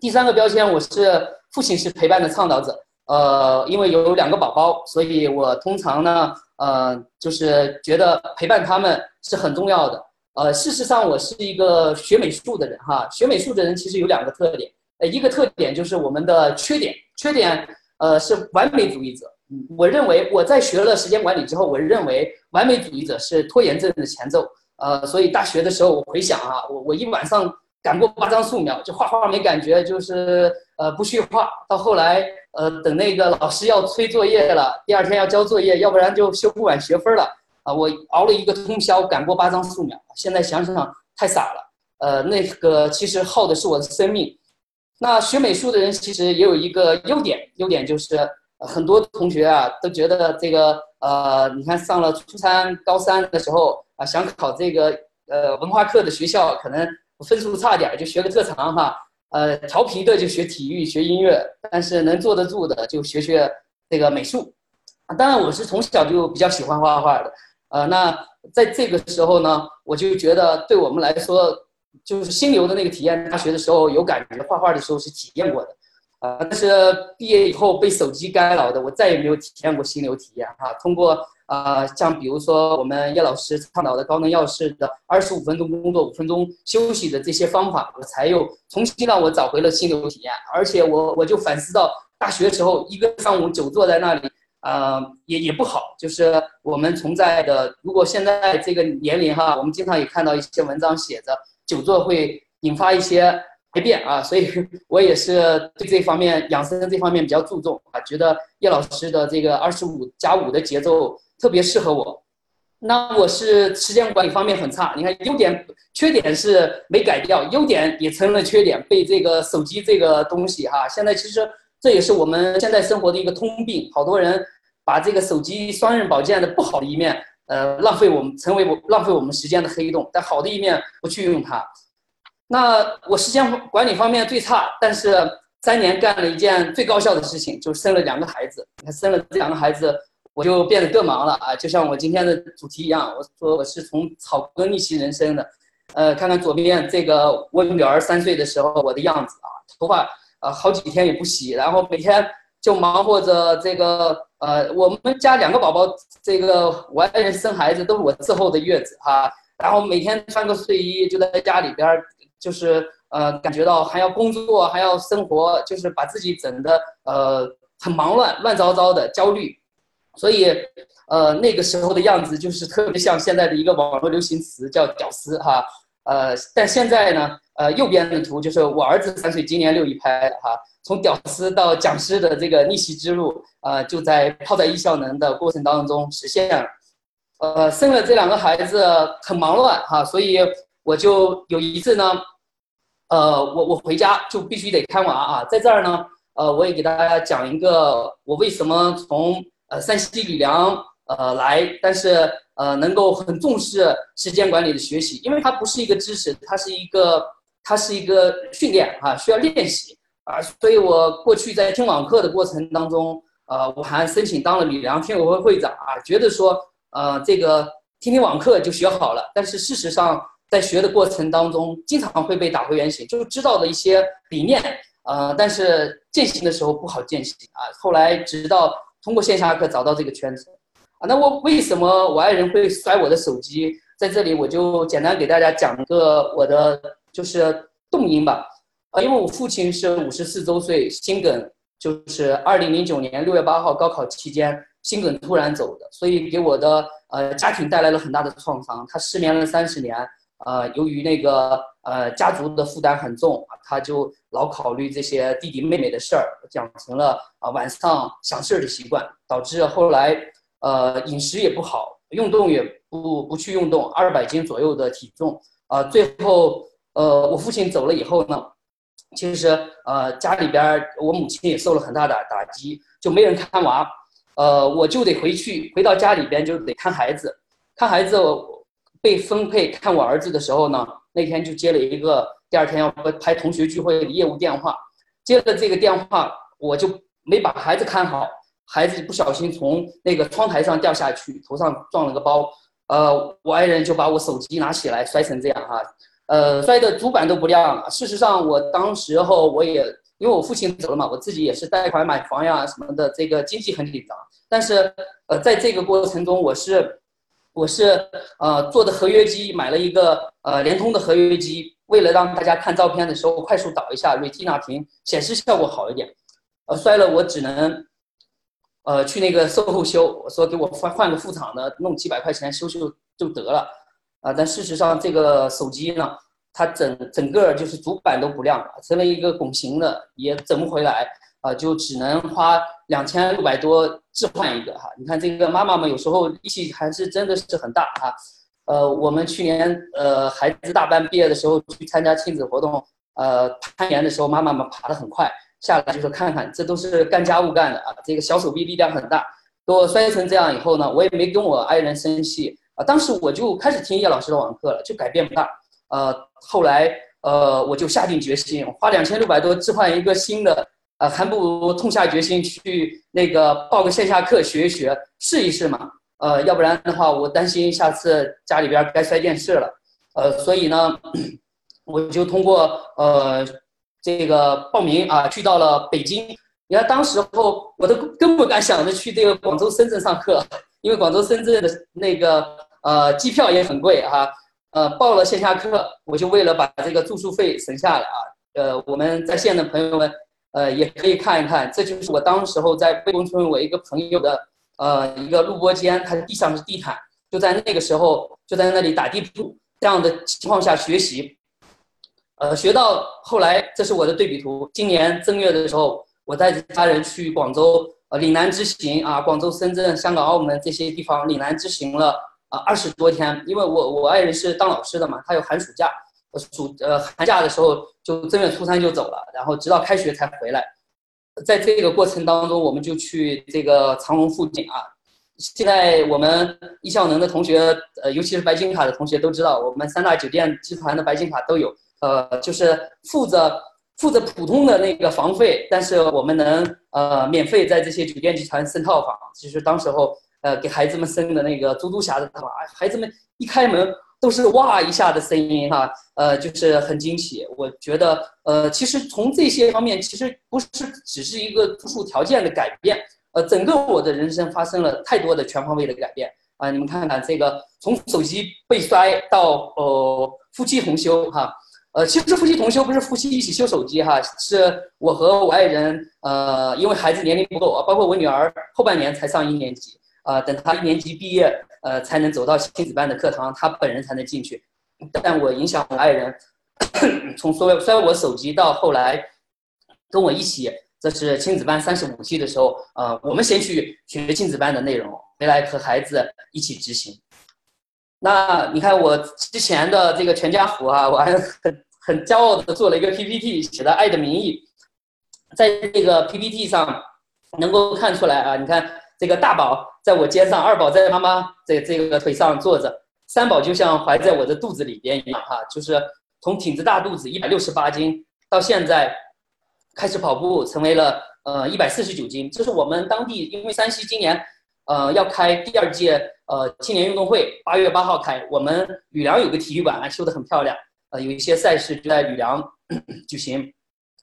第三个标签，我是父亲是陪伴的倡导者。呃，因为有两个宝宝，所以我通常呢，呃，就是觉得陪伴他们是很重要的。呃，事实上，我是一个学美术的人哈。学美术的人其实有两个特点，呃，一个特点就是我们的缺点，缺点呃是完美主义者。我认为我在学了时间管理之后，我认为完美主义者是拖延症的前奏。呃，所以大学的时候，我回想啊，我我一晚上赶过八张素描，就画画没感觉，就是呃不去画。到后来，呃，等那个老师要催作业了，第二天要交作业，要不然就修不完学分了。啊，我熬了一个通宵，赶过八张素描。现在想想太傻了。呃，那个其实耗的是我的生命。那学美术的人其实也有一个优点，优点就是很多同学啊都觉得这个呃，你看上了初三、高三的时候啊，想考这个呃文化课的学校，可能分数差点就学个特长哈。呃，调皮的就学体育、学音乐，但是能坐得住的就学学这个美术。当然，我是从小就比较喜欢画画的。呃，那在这个时候呢，我就觉得对我们来说，就是心流的那个体验。大学的时候有感觉，画画的时候是体验过的，呃，但是毕业以后被手机干扰的，我再也没有体验过心流体验哈。通过啊，像比如说我们叶老师倡导的高能钥匙的二十五分钟工作、五分钟休息的这些方法，我才又重新让我找回了心流体验。而且我我就反思到，大学时候一个上午久坐在那里。呃，也也不好，就是我们存在的。如果现在这个年龄哈，我们经常也看到一些文章写着久坐会引发一些变啊，所以 我也是对这方面养生这方面比较注重啊，觉得叶老师的这个二十五加五的节奏特别适合我。那我是时间管理方面很差，你看优点缺点是没改掉，优点也成了缺点，被这个手机这个东西哈，现在其实这也是我们现在生活的一个通病，好多人。把这个手机双刃宝剑的不好的一面，呃，浪费我们成为我浪费我们时间的黑洞，但好的一面不去用它。那我时间管理方面最差，但是三年干了一件最高效的事情，就是生了两个孩子。你看生了这两个孩子，我就变得更忙了啊！就像我今天的主题一样，我说我是从草根逆袭人生的。呃，看看左边这个我女儿三岁的时候我的样子啊，头发啊好几天也不洗，然后每天。就忙活着这个，呃，我们家两个宝宝，这个我爱人生孩子都是我伺候的月子哈，然后每天穿个睡衣就在家里边，就是呃，感觉到还要工作还要生活，就是把自己整的呃很忙乱乱糟糟的焦虑，所以呃那个时候的样子就是特别像现在的一个网络流行词叫“屌丝”哈，呃，但现在呢，呃，右边的图就是我儿子三岁，今年六一拍的哈。从屌丝到讲师的这个逆袭之路，呃，就在泡在艺效能的过程当中实现了。呃，生了这两个孩子很忙乱哈，所以我就有一次呢，呃，我我回家就必须得看娃啊，在这儿呢，呃，我也给大家讲一个我为什么从呃山西吕梁呃来，但是呃能够很重视时间管理的学习，因为它不是一个知识，它是一个它是一个训练啊，需要练习。啊，所以我过去在听网课的过程当中，呃，我还申请当了吕梁听友会会长啊，觉得说，呃，这个听听网课就学好了。但是事实上，在学的过程当中，经常会被打回原形，就知道的一些理念，呃，但是践行的时候不好践行啊。后来直到通过线下课找到这个圈子，啊，那我为什么我爱人会摔我的手机？在这里我就简单给大家讲个我的就是动因吧。因为我父亲是五十四周岁，心梗，就是二零零九年六月八号高考期间心梗突然走的，所以给我的呃家庭带来了很大的创伤。他失眠了三十年，呃，由于那个呃家族的负担很重，他就老考虑这些弟弟妹妹的事儿，养成了啊晚上想事儿的习惯，导致后来呃饮食也不好，运动也不不去运动，二百斤左右的体重啊，最后呃我父亲走了以后呢，其实呃家里边我母亲也受了很大的打击，就没人看娃，呃我就得回去回到家里边就得看孩子，看孩子。被分配看我儿子的时候呢，那天就接了一个第二天要拍同学聚会的业务电话，接了这个电话，我就没把孩子看好，孩子不小心从那个窗台上掉下去，头上撞了个包，呃，我爱人就把我手机拿起来摔成这样哈，呃，摔的主板都不亮了。事实上，我当时候我也因为我父亲走了嘛，我自己也是贷款买房呀什么的，这个经济很紧张，但是呃，在这个过程中我是。我是呃做的合约机，买了一个呃联通的合约机，为了让大家看照片的时候快速导一下 Retina 屏，显示效果好一点。呃，摔了我只能呃去那个售后修，我说给我换换个副厂的，弄几百块钱修修就得了。啊，但事实上这个手机呢，它整整个就是主板都不亮了，成了一个拱形的，也整不回来。啊，就只能花两千六百多置换一个哈。你看这个妈妈们有时候力气还是真的是很大哈。呃，我们去年呃孩子大班毕业的时候去参加亲子活动，呃攀岩的时候妈妈们爬得很快，下来就是看看，这都是干家务干的啊。这个小手臂力量很大，给我摔成这样以后呢，我也没跟我爱人生气啊。当时我就开始听叶老师的网课了，就改变不大。呃，后来呃我就下定决心，花两千六百多置换一个新的。呃，还不如痛下决心去那个报个线下课学一学，试一试嘛。呃，要不然的话，我担心下次家里边该摔电视了。呃，所以呢，我就通过呃这个报名啊，去到了北京。你看，当时候我都根本不敢想着去这个广州、深圳上课，因为广州、深圳的那个呃机票也很贵哈。呃，报了线下课，我就为了把这个住宿费省下来啊。呃，我们在线的朋友们。呃，也可以看一看，这就是我当时候在魏公村我一个朋友的呃一个录播间，它地上是地毯，就在那个时候就在那里打地铺这样的情况下学习，呃，学到后来，这是我的对比图。今年正月的时候，我带着家人去广州呃岭南之行啊，广州、深圳、香港、澳门这些地方岭南之行了啊二十多天，因为我我爱人是当老师的嘛，他有寒暑假。暑呃寒假的时候就正月初三就走了，然后直到开学才回来。在这个过程当中，我们就去这个长隆附近啊。现在我们易效能的同学，呃，尤其是白金卡的同学都知道，我们三大酒店集团的白金卡都有。呃，就是付着付着普通的那个房费，但是我们能呃免费在这些酒店集团升套房。其实当时候呃给孩子们升的那个猪猪侠的套房，孩子们一开门。都是哇一下的声音哈，呃，就是很惊喜。我觉得，呃，其实从这些方面，其实不是只是一个住宿条件的改变，呃，整个我的人生发生了太多的全方位的改变啊！你们看看这个，从手机被摔到呃夫妻同修哈，呃，其实夫妻同修不是夫妻一起修手机哈，是我和我爱人呃，因为孩子年龄不够，包括我女儿后半年才上一年级。啊，等他一年级毕业，呃，才能走到亲子班的课堂，他本人才能进去。但我影响我爱人，从摔摔我手机到后来跟我一起，这是亲子班三十五期的时候，呃，我们先去学亲子班的内容，回来和孩子一起执行。那你看我之前的这个全家福啊，我还很很骄傲的做了一个 PPT，写的《爱的名义》，在这个 PPT 上能够看出来啊，你看。这个大宝在我肩上，二宝在妈妈这这个腿上坐着，三宝就像怀在我的肚子里边一样哈，就是从挺着大肚子一百六十八斤，到现在开始跑步成为了呃一百四十九斤。这是我们当地，因为山西今年呃要开第二届呃青年运动会，八月八号开，我们吕梁有个体育馆修得很漂亮，呃有一些赛事就在吕梁 举行。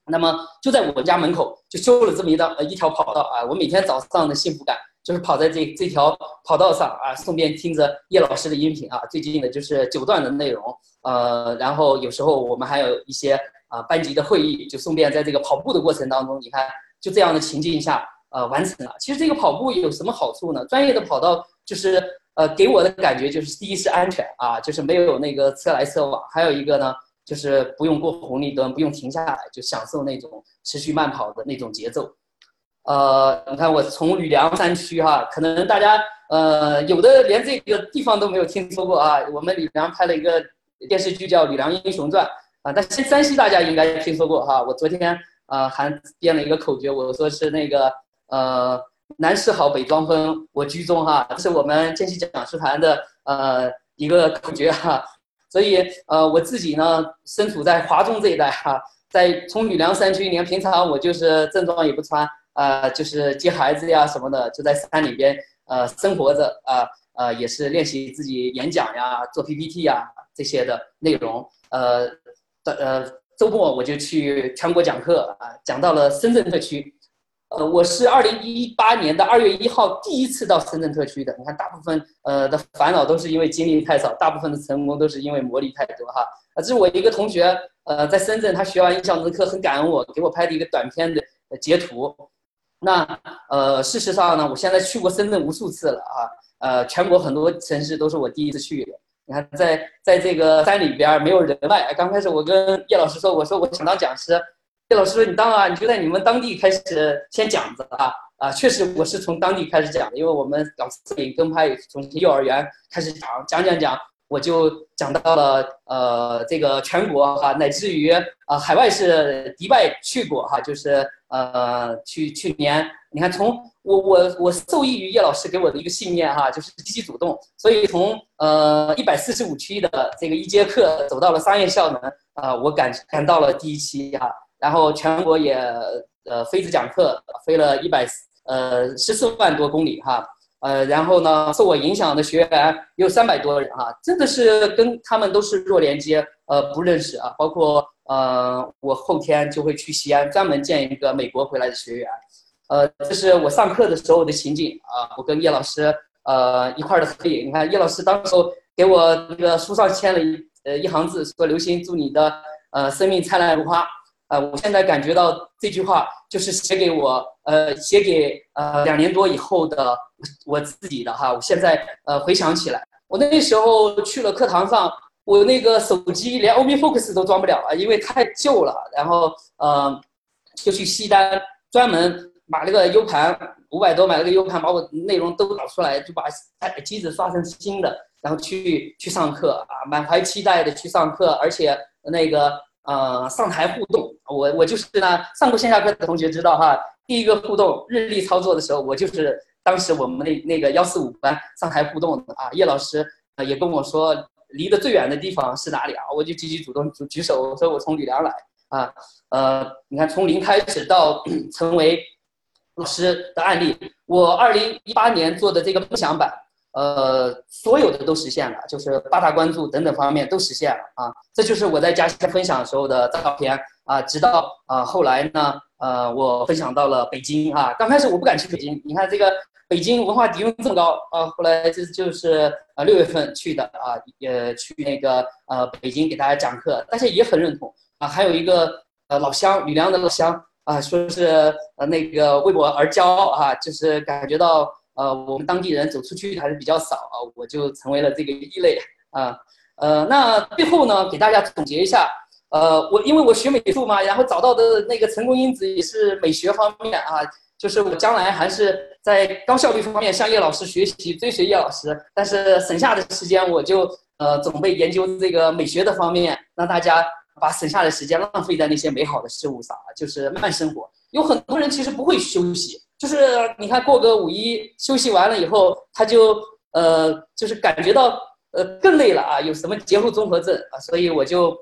那么就在我家门口就修了这么一道呃一条跑道啊，我每天早上的幸福感就是跑在这这条跑道上啊，顺便听着叶老师的音频啊，最近的就是九段的内容，呃，然后有时候我们还有一些啊班级的会议，就顺便在这个跑步的过程当中，你看就这样的情境下呃完成了。其实这个跑步有什么好处呢？专业的跑道就是呃，给我的感觉就是第一是安全啊，就是没有那个车来车往，还有一个呢，就是不用过红绿灯，不用停下来，就享受那种持续慢跑的那种节奏。呃，你看我从吕梁山区哈，可能大家呃有的连这个地方都没有听说过啊。我们吕梁拍了一个电视剧叫《吕梁英雄传》啊，但是山西大家应该听说过哈。我昨天呃还编了一个口诀，我说是那个呃南市好北庄丰我居中哈，这是我们见习讲师团的呃一个口诀哈。所以呃我自己呢身处在华中这一带哈，在从吕梁山区，你看平常我就是正装也不穿。呃，就是接孩子呀什么的，就在山里边呃生活着啊呃，也是练习自己演讲呀、做 PPT 呀这些的内容。呃，呃周末我就去全国讲课啊，讲到了深圳特区。呃，我是二零一八年的二月一号第一次到深圳特区的。你看，大部分呃的烦恼都是因为经历太少，大部分的成功都是因为磨砺太多哈。啊，这是我一个同学呃在深圳，他学完印象的课很感恩我，给我拍的一个短片的截图。那呃，事实上呢，我现在去过深圳无数次了啊，呃，全国很多城市都是我第一次去的。你看，在在这个山里边没有人脉。刚开始我跟叶老师说，我说我想当讲师，叶老师你当啊，你就在你们当地开始先讲着啊啊，确实我是从当地开始讲的，因为我们搞摄影跟拍从幼儿园开始讲讲讲讲，我就讲到了呃这个全国哈，乃至于啊海外是迪拜去过哈，就是。呃，去去年，你看，从我我我受益于叶老师给我的一个信念哈，就是积极主动，所以从呃一百四十五期的这个一节课走到了商业效能啊，我赶赶到了第一期哈，然后全国也呃飞着讲课，飞了一百呃十四万多公里哈，呃，然后呢，受我影响的学员有三百多人哈，真的是跟他们都是弱连接，呃，不认识啊，包括。呃，我后天就会去西安，专门见一个美国回来的学员。呃，这是我上课的时候的情景啊，我跟叶老师呃一块的合影。你看，叶老师当时给我那个书上签了一呃一行字，说：“刘星，祝你的呃生命灿烂如花。”呃，我现在感觉到这句话就是写给我呃写给呃两年多以后的我自己的哈。我现在呃回想起来，我那时候去了课堂上。我那个手机连 Omi Focus 都装不了啊，因为太旧了。然后，呃，就去西单专门买了个 U 盘，五百多买了个 U 盘，把我内容都导出来，就把机子刷成新的，然后去去上课啊，满怀期待的去上课，而且那个呃上台互动，我我就是呢上过线下课的同学知道哈，第一个互动日历操作的时候，我就是当时我们那那个幺四五班上台互动的啊，叶老师也跟我说。离得最远的地方是哪里啊？我就积极主动举举手，我说我从吕梁来啊。呃，你看从零开始到成为老师的案例，我二零一八年做的这个梦想版，呃，所有的都实现了，就是八大关注等等方面都实现了啊。这就是我在家乡分享的时候的照片啊。直到啊后来呢，呃，我分享到了北京啊。刚开始我不敢去北京，你看这个。北京文化底蕴这么高啊！后来就就是呃六月份去的啊，也去那个呃北京给大家讲课，大家也很认同啊。还有一个呃老乡吕梁的老乡啊，说是呃那个为我而骄傲啊，就是感觉到呃我们当地人走出去还是比较少啊，我就成为了这个异类啊。呃，那最后呢，给大家总结一下，呃，我因为我学美术嘛，然后找到的那个成功因子也是美学方面啊。就是我将来还是在高效率方面向叶老师学习，追随叶老师。但是省下的时间，我就呃准备研究这个美学的方面，让大家把省下的时间浪费在那些美好的事物上，就是慢生活。有很多人其实不会休息，就是你看过个五一休息完了以后，他就呃就是感觉到呃更累了啊，有什么节后综合症啊？所以我就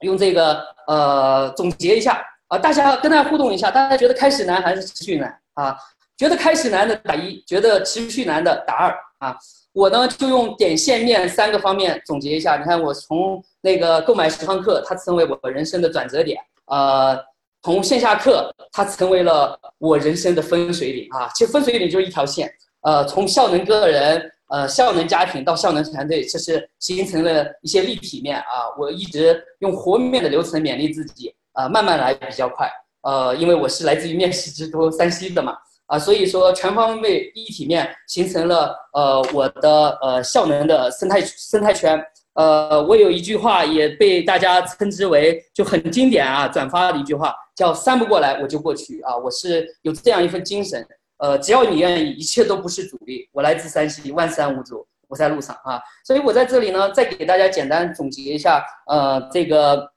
用这个呃总结一下。啊，大家跟大家互动一下，大家觉得开始难还是持续难啊？觉得开始难的打一，觉得持续难的打二啊。我呢就用点线面三个方面总结一下。你看，我从那个购买十堂课，它成为我人生的转折点；呃，从线下课，它成为了我人生的分水岭啊。其实分水岭就是一条线。呃，从效能个人、呃效能家庭到效能团队，这是形成了一些立体面啊。我一直用活面的流程勉励自己。呃，慢慢来比较快。呃，因为我是来自于面试之都 山西的嘛，啊，所以说全方位一体面形成了呃我的呃效能的生态生态圈。呃，我有一句话也被大家称之为就很经典啊，转发的一句话叫“三不过来我就过去”啊，我是有这样一份精神。呃，只要你愿意，一切都不是阻力。我来自山西，万山无阻，我在路上啊。所以我在这里呢，再给大家简单总结一下，呃，这个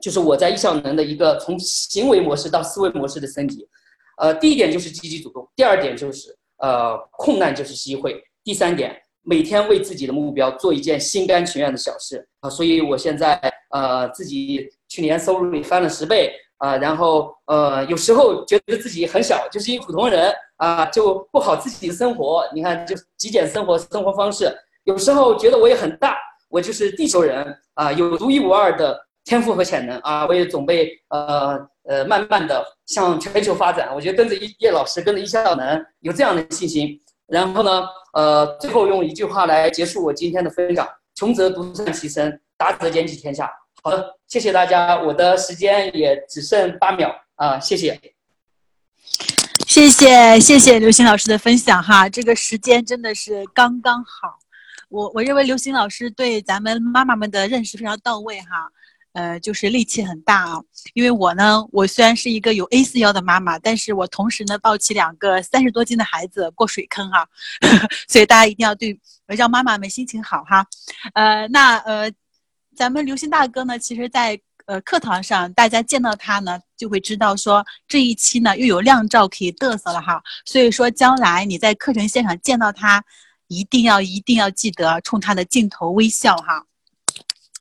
就是我在易效能的一个从行为模式到思维模式的升级。呃，第一点就是积极主动，第二点就是呃，困难就是机会，第三点。每天为自己的目标做一件心甘情愿的小事啊，所以我现在呃自己去年收入里翻了十倍啊，然后呃有时候觉得自己很小，就是一普通人啊，就过好自己的生活。你看，就极简生活生活方式。有时候觉得我也很大，我就是地球人啊，有独一无二的天赋和潜能啊，我也准备呃呃慢慢的向全球发展。我觉得跟着叶叶老师，跟着易效能，有这样的信心。然后呢，呃，最后用一句话来结束我今天的分享：穷则独善其身，达则兼济天下。好的，谢谢大家，我的时间也只剩八秒啊，谢谢，谢谢谢谢刘星老师的分享哈，这个时间真的是刚刚好，我我认为刘星老师对咱们妈妈们的认识非常到位哈。呃，就是力气很大啊，因为我呢，我虽然是一个有 A 四腰的妈妈，但是我同时呢抱起两个三十多斤的孩子过水坑啊，所以大家一定要对让妈妈们心情好哈。呃，那呃，咱们刘星大哥呢，其实在呃课堂上大家见到他呢，就会知道说这一期呢又有靓照可以嘚瑟了哈。所以说将来你在课程现场见到他，一定要一定要记得冲他的镜头微笑哈。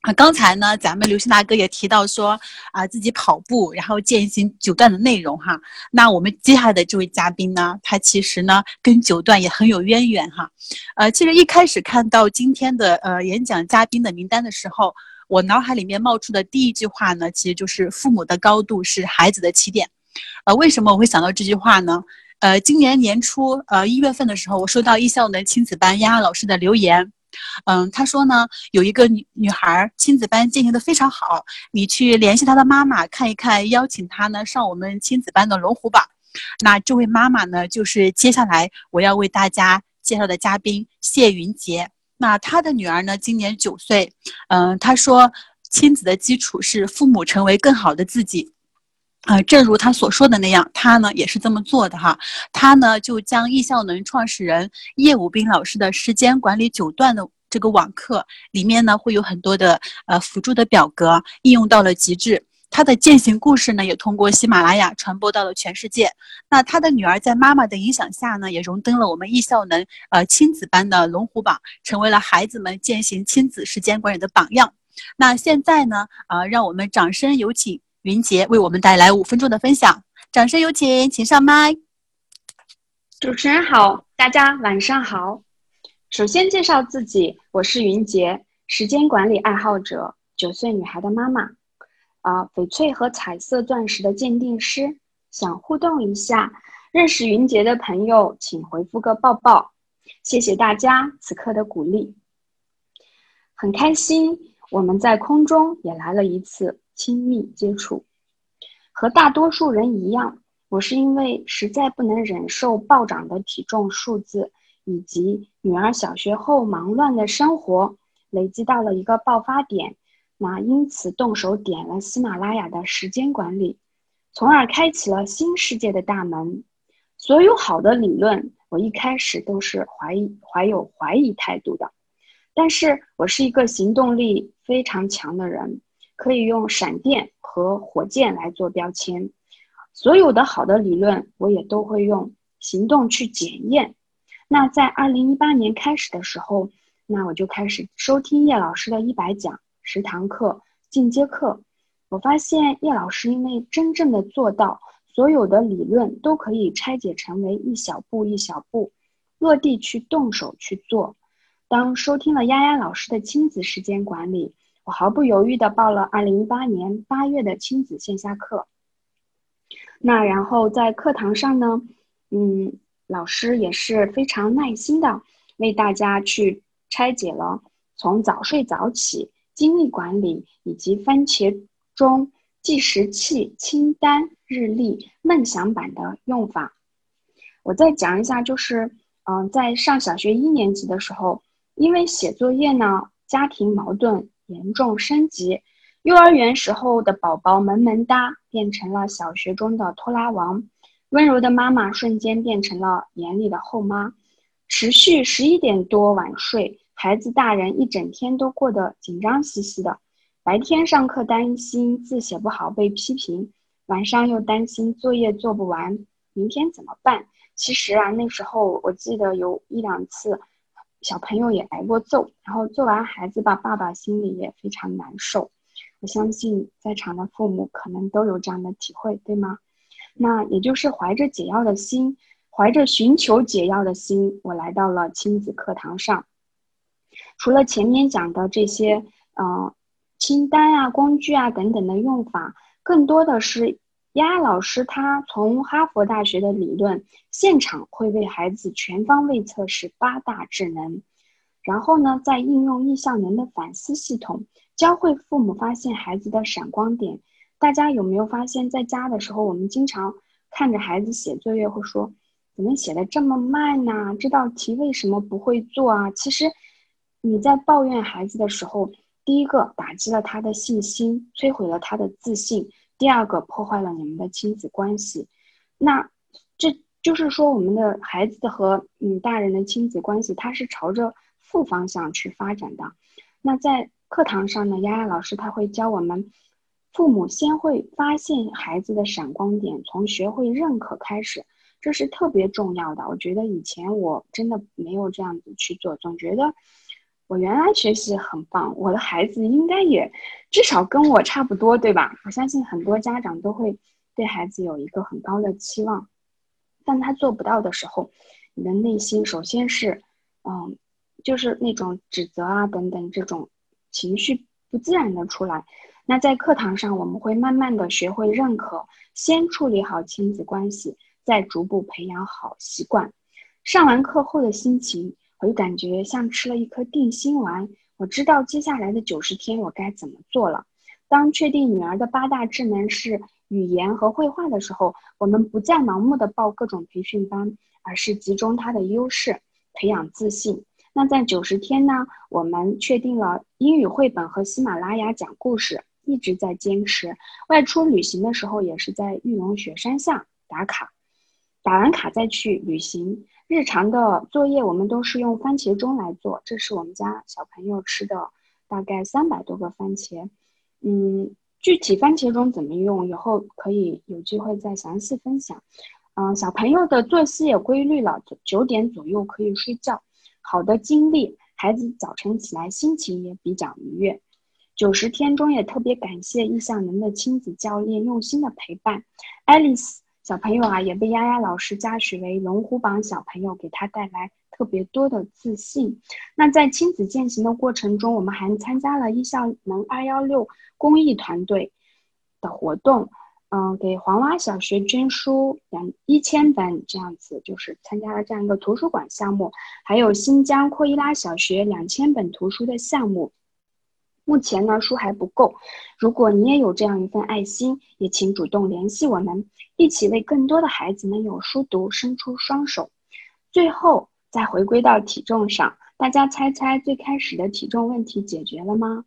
啊，刚才呢，咱们刘星大哥也提到说，啊，自己跑步，然后践行九段的内容哈。那我们接下来的这位嘉宾呢，他其实呢跟九段也很有渊源哈。呃，其实一开始看到今天的呃演讲嘉宾的名单的时候，我脑海里面冒出的第一句话呢，其实就是父母的高度是孩子的起点。呃，为什么我会想到这句话呢？呃，今年年初呃一月份的时候，我收到艺校的亲子班丫丫老师的留言。嗯，他说呢，有一个女女孩亲子班进行的非常好，你去联系她的妈妈看一看，邀请她呢上我们亲子班的龙虎榜。那这位妈妈呢，就是接下来我要为大家介绍的嘉宾谢云杰。那她的女儿呢，今年九岁。嗯，她说，亲子的基础是父母成为更好的自己。啊，正如他所说的那样，他呢也是这么做的哈。他呢就将易效能创始人叶武斌老师的时间管理九段的这个网课里面呢，会有很多的呃辅助的表格应用到了极致。他的践行故事呢，也通过喜马拉雅传播到了全世界。那他的女儿在妈妈的影响下呢，也荣登了我们易效能呃亲子班的龙虎榜，成为了孩子们践行亲子时间管理的榜样。那现在呢，呃，让我们掌声有请。云杰为我们带来五分钟的分享，掌声有请，请上麦。主持人好，大家晚上好。首先介绍自己，我是云杰，时间管理爱好者，九岁女孩的妈妈，啊，翡翠和彩色钻石的鉴定师，想互动一下。认识云杰的朋友，请回复个抱抱。谢谢大家此刻的鼓励，很开心我们在空中也来了一次。亲密接触，和大多数人一样，我是因为实在不能忍受暴涨的体重数字，以及女儿小学后忙乱的生活，累积到了一个爆发点，那因此动手点了喜马拉雅的时间管理，从而开启了新世界的大门。所有好的理论，我一开始都是怀疑、怀有怀疑态度的，但是我是一个行动力非常强的人。可以用闪电和火箭来做标签，所有的好的理论，我也都会用行动去检验。那在二零一八年开始的时候，那我就开始收听叶老师的一百讲十堂课进阶课。我发现叶老师因为真正的做到所有的理论都可以拆解成为一小步一小步落地去动手去做。当收听了丫丫老师的亲子时间管理。我毫不犹豫地报了二零一八年八月的亲子线下课。那然后在课堂上呢，嗯，老师也是非常耐心的为大家去拆解了从早睡早起、精力管理以及番茄钟、计时器、清单、日历、梦想版的用法。我再讲一下，就是嗯，在上小学一年级的时候，因为写作业呢，家庭矛盾严重升级，幼儿园时候的宝宝萌萌哒变成了小学中的拖拉王，温柔的妈妈瞬间变成了严厉的后妈，持续十一点多晚睡，孩子大人一整天都过得紧张兮兮的，白天上课担心字写不好被批评，晚上又担心作业做不完，明天怎么办？其实啊，那时候我记得有一两次。小朋友也挨过揍，然后揍完孩子吧，爸爸心里也非常难受。我相信在场的父母可能都有这样的体会，对吗？那也就是怀着解药的心，怀着寻求解药的心，我来到了亲子课堂上。除了前面讲的这些，呃，清单啊、工具啊等等的用法，更多的是丫丫老师他从哈佛大学的理论。现场会为孩子全方位测试八大智能，然后呢，再应用意向能的反思系统，教会父母发现孩子的闪光点。大家有没有发现，在家的时候，我们经常看着孩子写作业，会说：“怎么写的这么慢呢？这道题为什么不会做啊？”其实，你在抱怨孩子的时候，第一个打击了他的信心，摧毁了他的自信；第二个破坏了你们的亲子关系。那这。就是说，我们的孩子和嗯大人的亲子关系，它是朝着负方向去发展的。那在课堂上呢，丫丫老师他会教我们，父母先会发现孩子的闪光点，从学会认可开始，这是特别重要的。我觉得以前我真的没有这样子去做，总觉得我原来学习很棒，我的孩子应该也至少跟我差不多，对吧？我相信很多家长都会对孩子有一个很高的期望。但他做不到的时候，你的内心首先是，嗯，就是那种指责啊等等这种情绪不自然的出来。那在课堂上，我们会慢慢的学会认可，先处理好亲子关系，再逐步培养好习惯。上完课后的心情，我就感觉像吃了一颗定心丸。我知道接下来的九十天我该怎么做了。当确定女儿的八大智能是。语言和绘画的时候，我们不再盲目的报各种培训班，而是集中她的优势，培养自信。那在九十天呢，我们确定了英语绘本和喜马拉雅讲故事，一直在坚持。外出旅行的时候，也是在玉龙雪山下打卡，打完卡再去旅行。日常的作业我们都是用番茄钟来做，这是我们家小朋友吃的大概三百多个番茄，嗯。具体番茄钟怎么用，以后可以有机会再详细分享。嗯，小朋友的作息也规律了，九点左右可以睡觉。好的精力，孩子早晨起来心情也比较愉悦。九十天中也特别感谢易向能的亲子教练用心的陪伴。爱丽丝小朋友啊，也被丫丫老师嘉许为龙虎榜小朋友，给他带来特别多的自信。那在亲子践行的过程中，我们还参加了一校能二幺六。公益团队的活动，嗯，给黄洼小学捐书两一千本这样子，就是参加了这样一个图书馆项目，还有新疆阔伊拉小学两千本图书的项目。目前呢，书还不够，如果你也有这样一份爱心，也请主动联系我们，一起为更多的孩子们有书读伸出双手。最后再回归到体重上，大家猜猜最开始的体重问题解决了吗？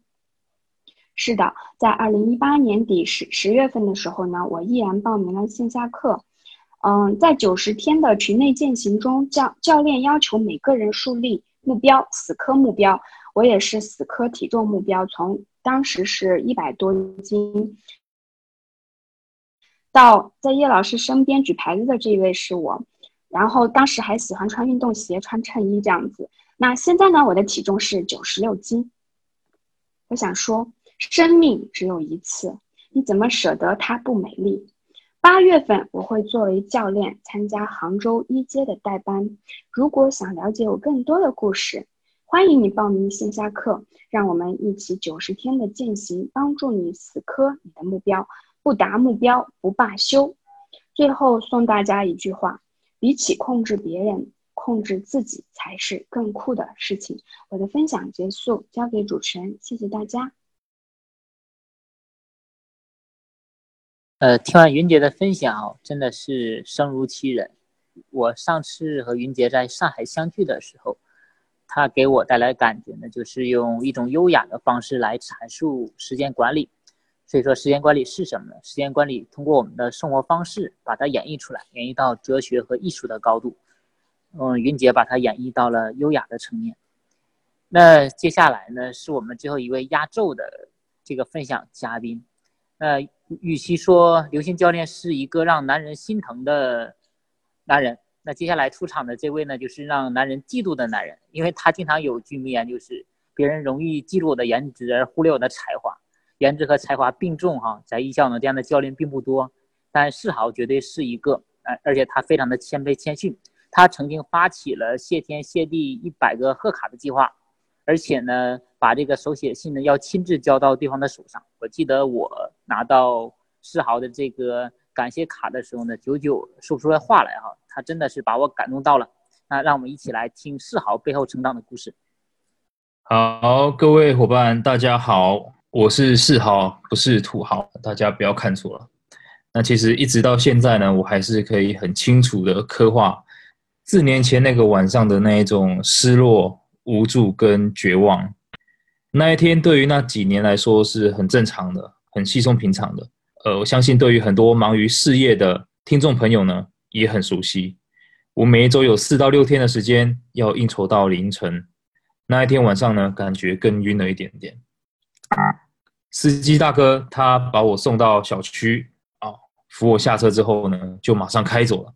是的，在二零一八年底十十月份的时候呢，我毅然报名了线下课。嗯，在九十天的群内践行中，教教练要求每个人树立目标，死磕目标。我也是死磕体重目标，从当时是一百多斤，到在叶老师身边举牌子的这一位是我，然后当时还喜欢穿运动鞋、穿衬衣这样子。那现在呢，我的体重是九十六斤。我想说。生命只有一次，你怎么舍得它不美丽？八月份我会作为教练参加杭州一阶的代班。如果想了解我更多的故事，欢迎你报名线下课，让我们一起九十天的践行，帮助你死磕你的目标，不达目标不罢休。最后送大家一句话：比起控制别人，控制自己才是更酷的事情。我的分享结束，交给主持人，谢谢大家。呃，听完云杰的分享，真的是声如其人。我上次和云杰在上海相聚的时候，他给我带来感觉呢，就是用一种优雅的方式来阐述时间管理。所以说，时间管理是什么呢？时间管理通过我们的生活方式把它演绎出来，演绎到哲学和艺术的高度。嗯，云杰把它演绎到了优雅的层面。那接下来呢，是我们最后一位压轴的这个分享嘉宾。那，与其说刘星教练是一个让男人心疼的男人，那接下来出场的这位呢，就是让男人嫉妒的男人，因为他经常有句名言，就是别人容易嫉妒我的颜值而忽略我的才华。颜值和才华并重，哈，在艺校呢这样的教练并不多，但世豪绝对是一个，而而且他非常的谦卑谦逊，他曾经发起了谢天谢地一百个贺卡的计划，而且呢，把这个手写信呢要亲自交到对方的手上。我记得我拿到世豪的这个感谢卡的时候呢，久久说不出来话来，哈，他真的是把我感动到了。那让我们一起来听世豪背后成长的故事。好，各位伙伴，大家好。我是世豪，不是土豪，大家不要看错了。那其实一直到现在呢，我还是可以很清楚的刻画四年前那个晚上的那一种失落、无助跟绝望。那一天对于那几年来说是很正常的，很稀松平常的。呃，我相信对于很多忙于事业的听众朋友呢，也很熟悉。我每一周有四到六天的时间要应酬到凌晨，那一天晚上呢，感觉更晕了一点点。司机大哥他把我送到小区啊，扶我下车之后呢，就马上开走了。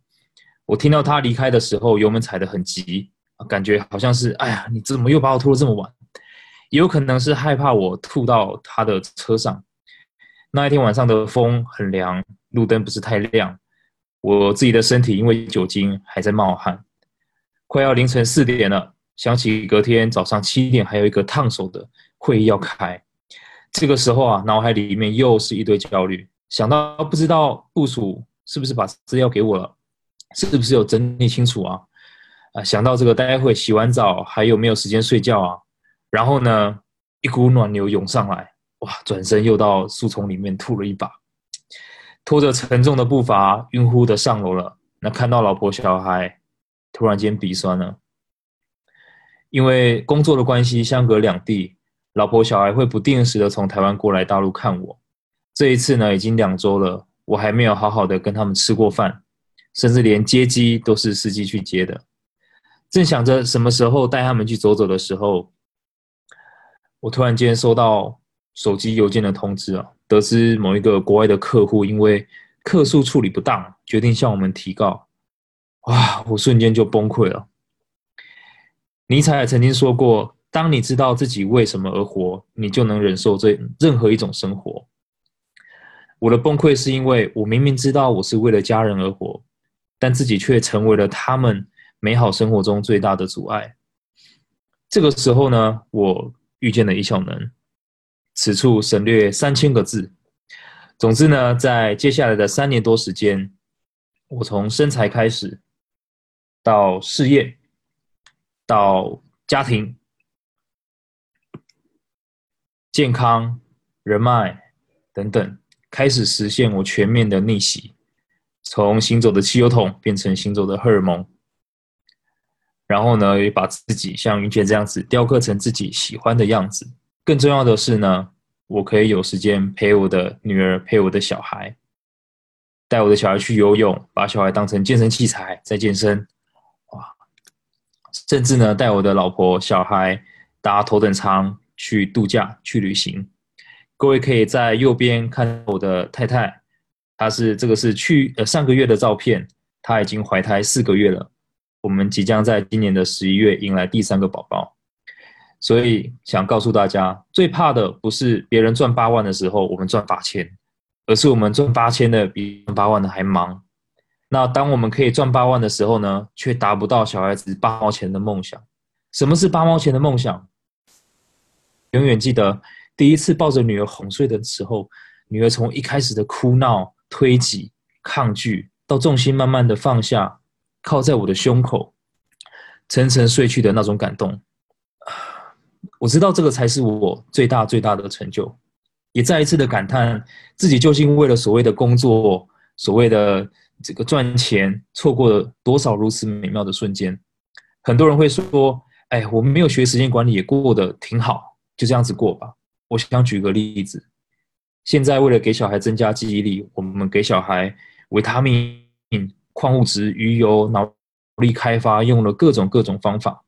我听到他离开的时候，油门踩得很急，感觉好像是哎呀，你怎么又把我拖得这么晚？也有可能是害怕我吐到他的车上。那一天晚上的风很凉，路灯不是太亮，我自己的身体因为酒精还在冒汗，快要凌晨四点了，想起隔天早上七点还有一个烫手的会议要开。这个时候啊，脑海里面又是一堆焦虑，想到不知道部署是不是把资料给我了，是不是有整理清楚啊？啊，想到这个待会洗完澡还有没有时间睡觉啊？然后呢，一股暖流涌上来，哇！转身又到树丛里面吐了一把，拖着沉重的步伐，晕乎的上楼了。那看到老婆小孩，突然间鼻酸了，因为工作的关系，相隔两地。老婆小孩会不定时的从台湾过来大陆看我，这一次呢已经两周了，我还没有好好的跟他们吃过饭，甚至连接机都是司机去接的。正想着什么时候带他们去走走的时候，我突然间收到手机邮件的通知啊，得知某一个国外的客户因为客诉处理不当，决定向我们提告。哇，我瞬间就崩溃了。尼采也曾经说过。当你知道自己为什么而活，你就能忍受这任何一种生活。我的崩溃是因为我明明知道我是为了家人而活，但自己却成为了他们美好生活中最大的阻碍。这个时候呢，我遇见了一小能，此处省略三千个字。总之呢，在接下来的三年多时间，我从身材开始，到事业，到家庭。健康、人脉等等，开始实现我全面的逆袭，从行走的汽油桶变成行走的荷尔蒙。然后呢，也把自己像云姐这样子雕刻成自己喜欢的样子。更重要的是呢，我可以有时间陪我的女儿，陪我的小孩，带我的小孩去游泳，把小孩当成健身器材在健身。哇，甚至呢，带我的老婆、小孩搭头等舱。去度假去旅行，各位可以在右边看我的太太，她是这个是去呃上个月的照片，她已经怀胎四个月了，我们即将在今年的十一月迎来第三个宝宝，所以想告诉大家，最怕的不是别人赚八万的时候我们赚八千，而是我们赚八千的比赚八万的还忙。那当我们可以赚八万的时候呢，却达不到小孩子八毛钱的梦想。什么是八毛钱的梦想？永远记得第一次抱着女儿哄睡的时候，女儿从一开始的哭闹、推挤、抗拒，到重心慢慢的放下，靠在我的胸口，沉沉睡去的那种感动。我知道这个才是我最大最大的成就，也再一次的感叹自己究竟为了所谓的工作、所谓的这个赚钱，错过了多少如此美妙的瞬间。很多人会说：“哎，我们没有学时间管理，也过得挺好，就这样子过吧。”我想举个例子，现在为了给小孩增加记忆力，我们给小孩维他命、矿物质、鱼油、脑力开发，用了各种各种方法。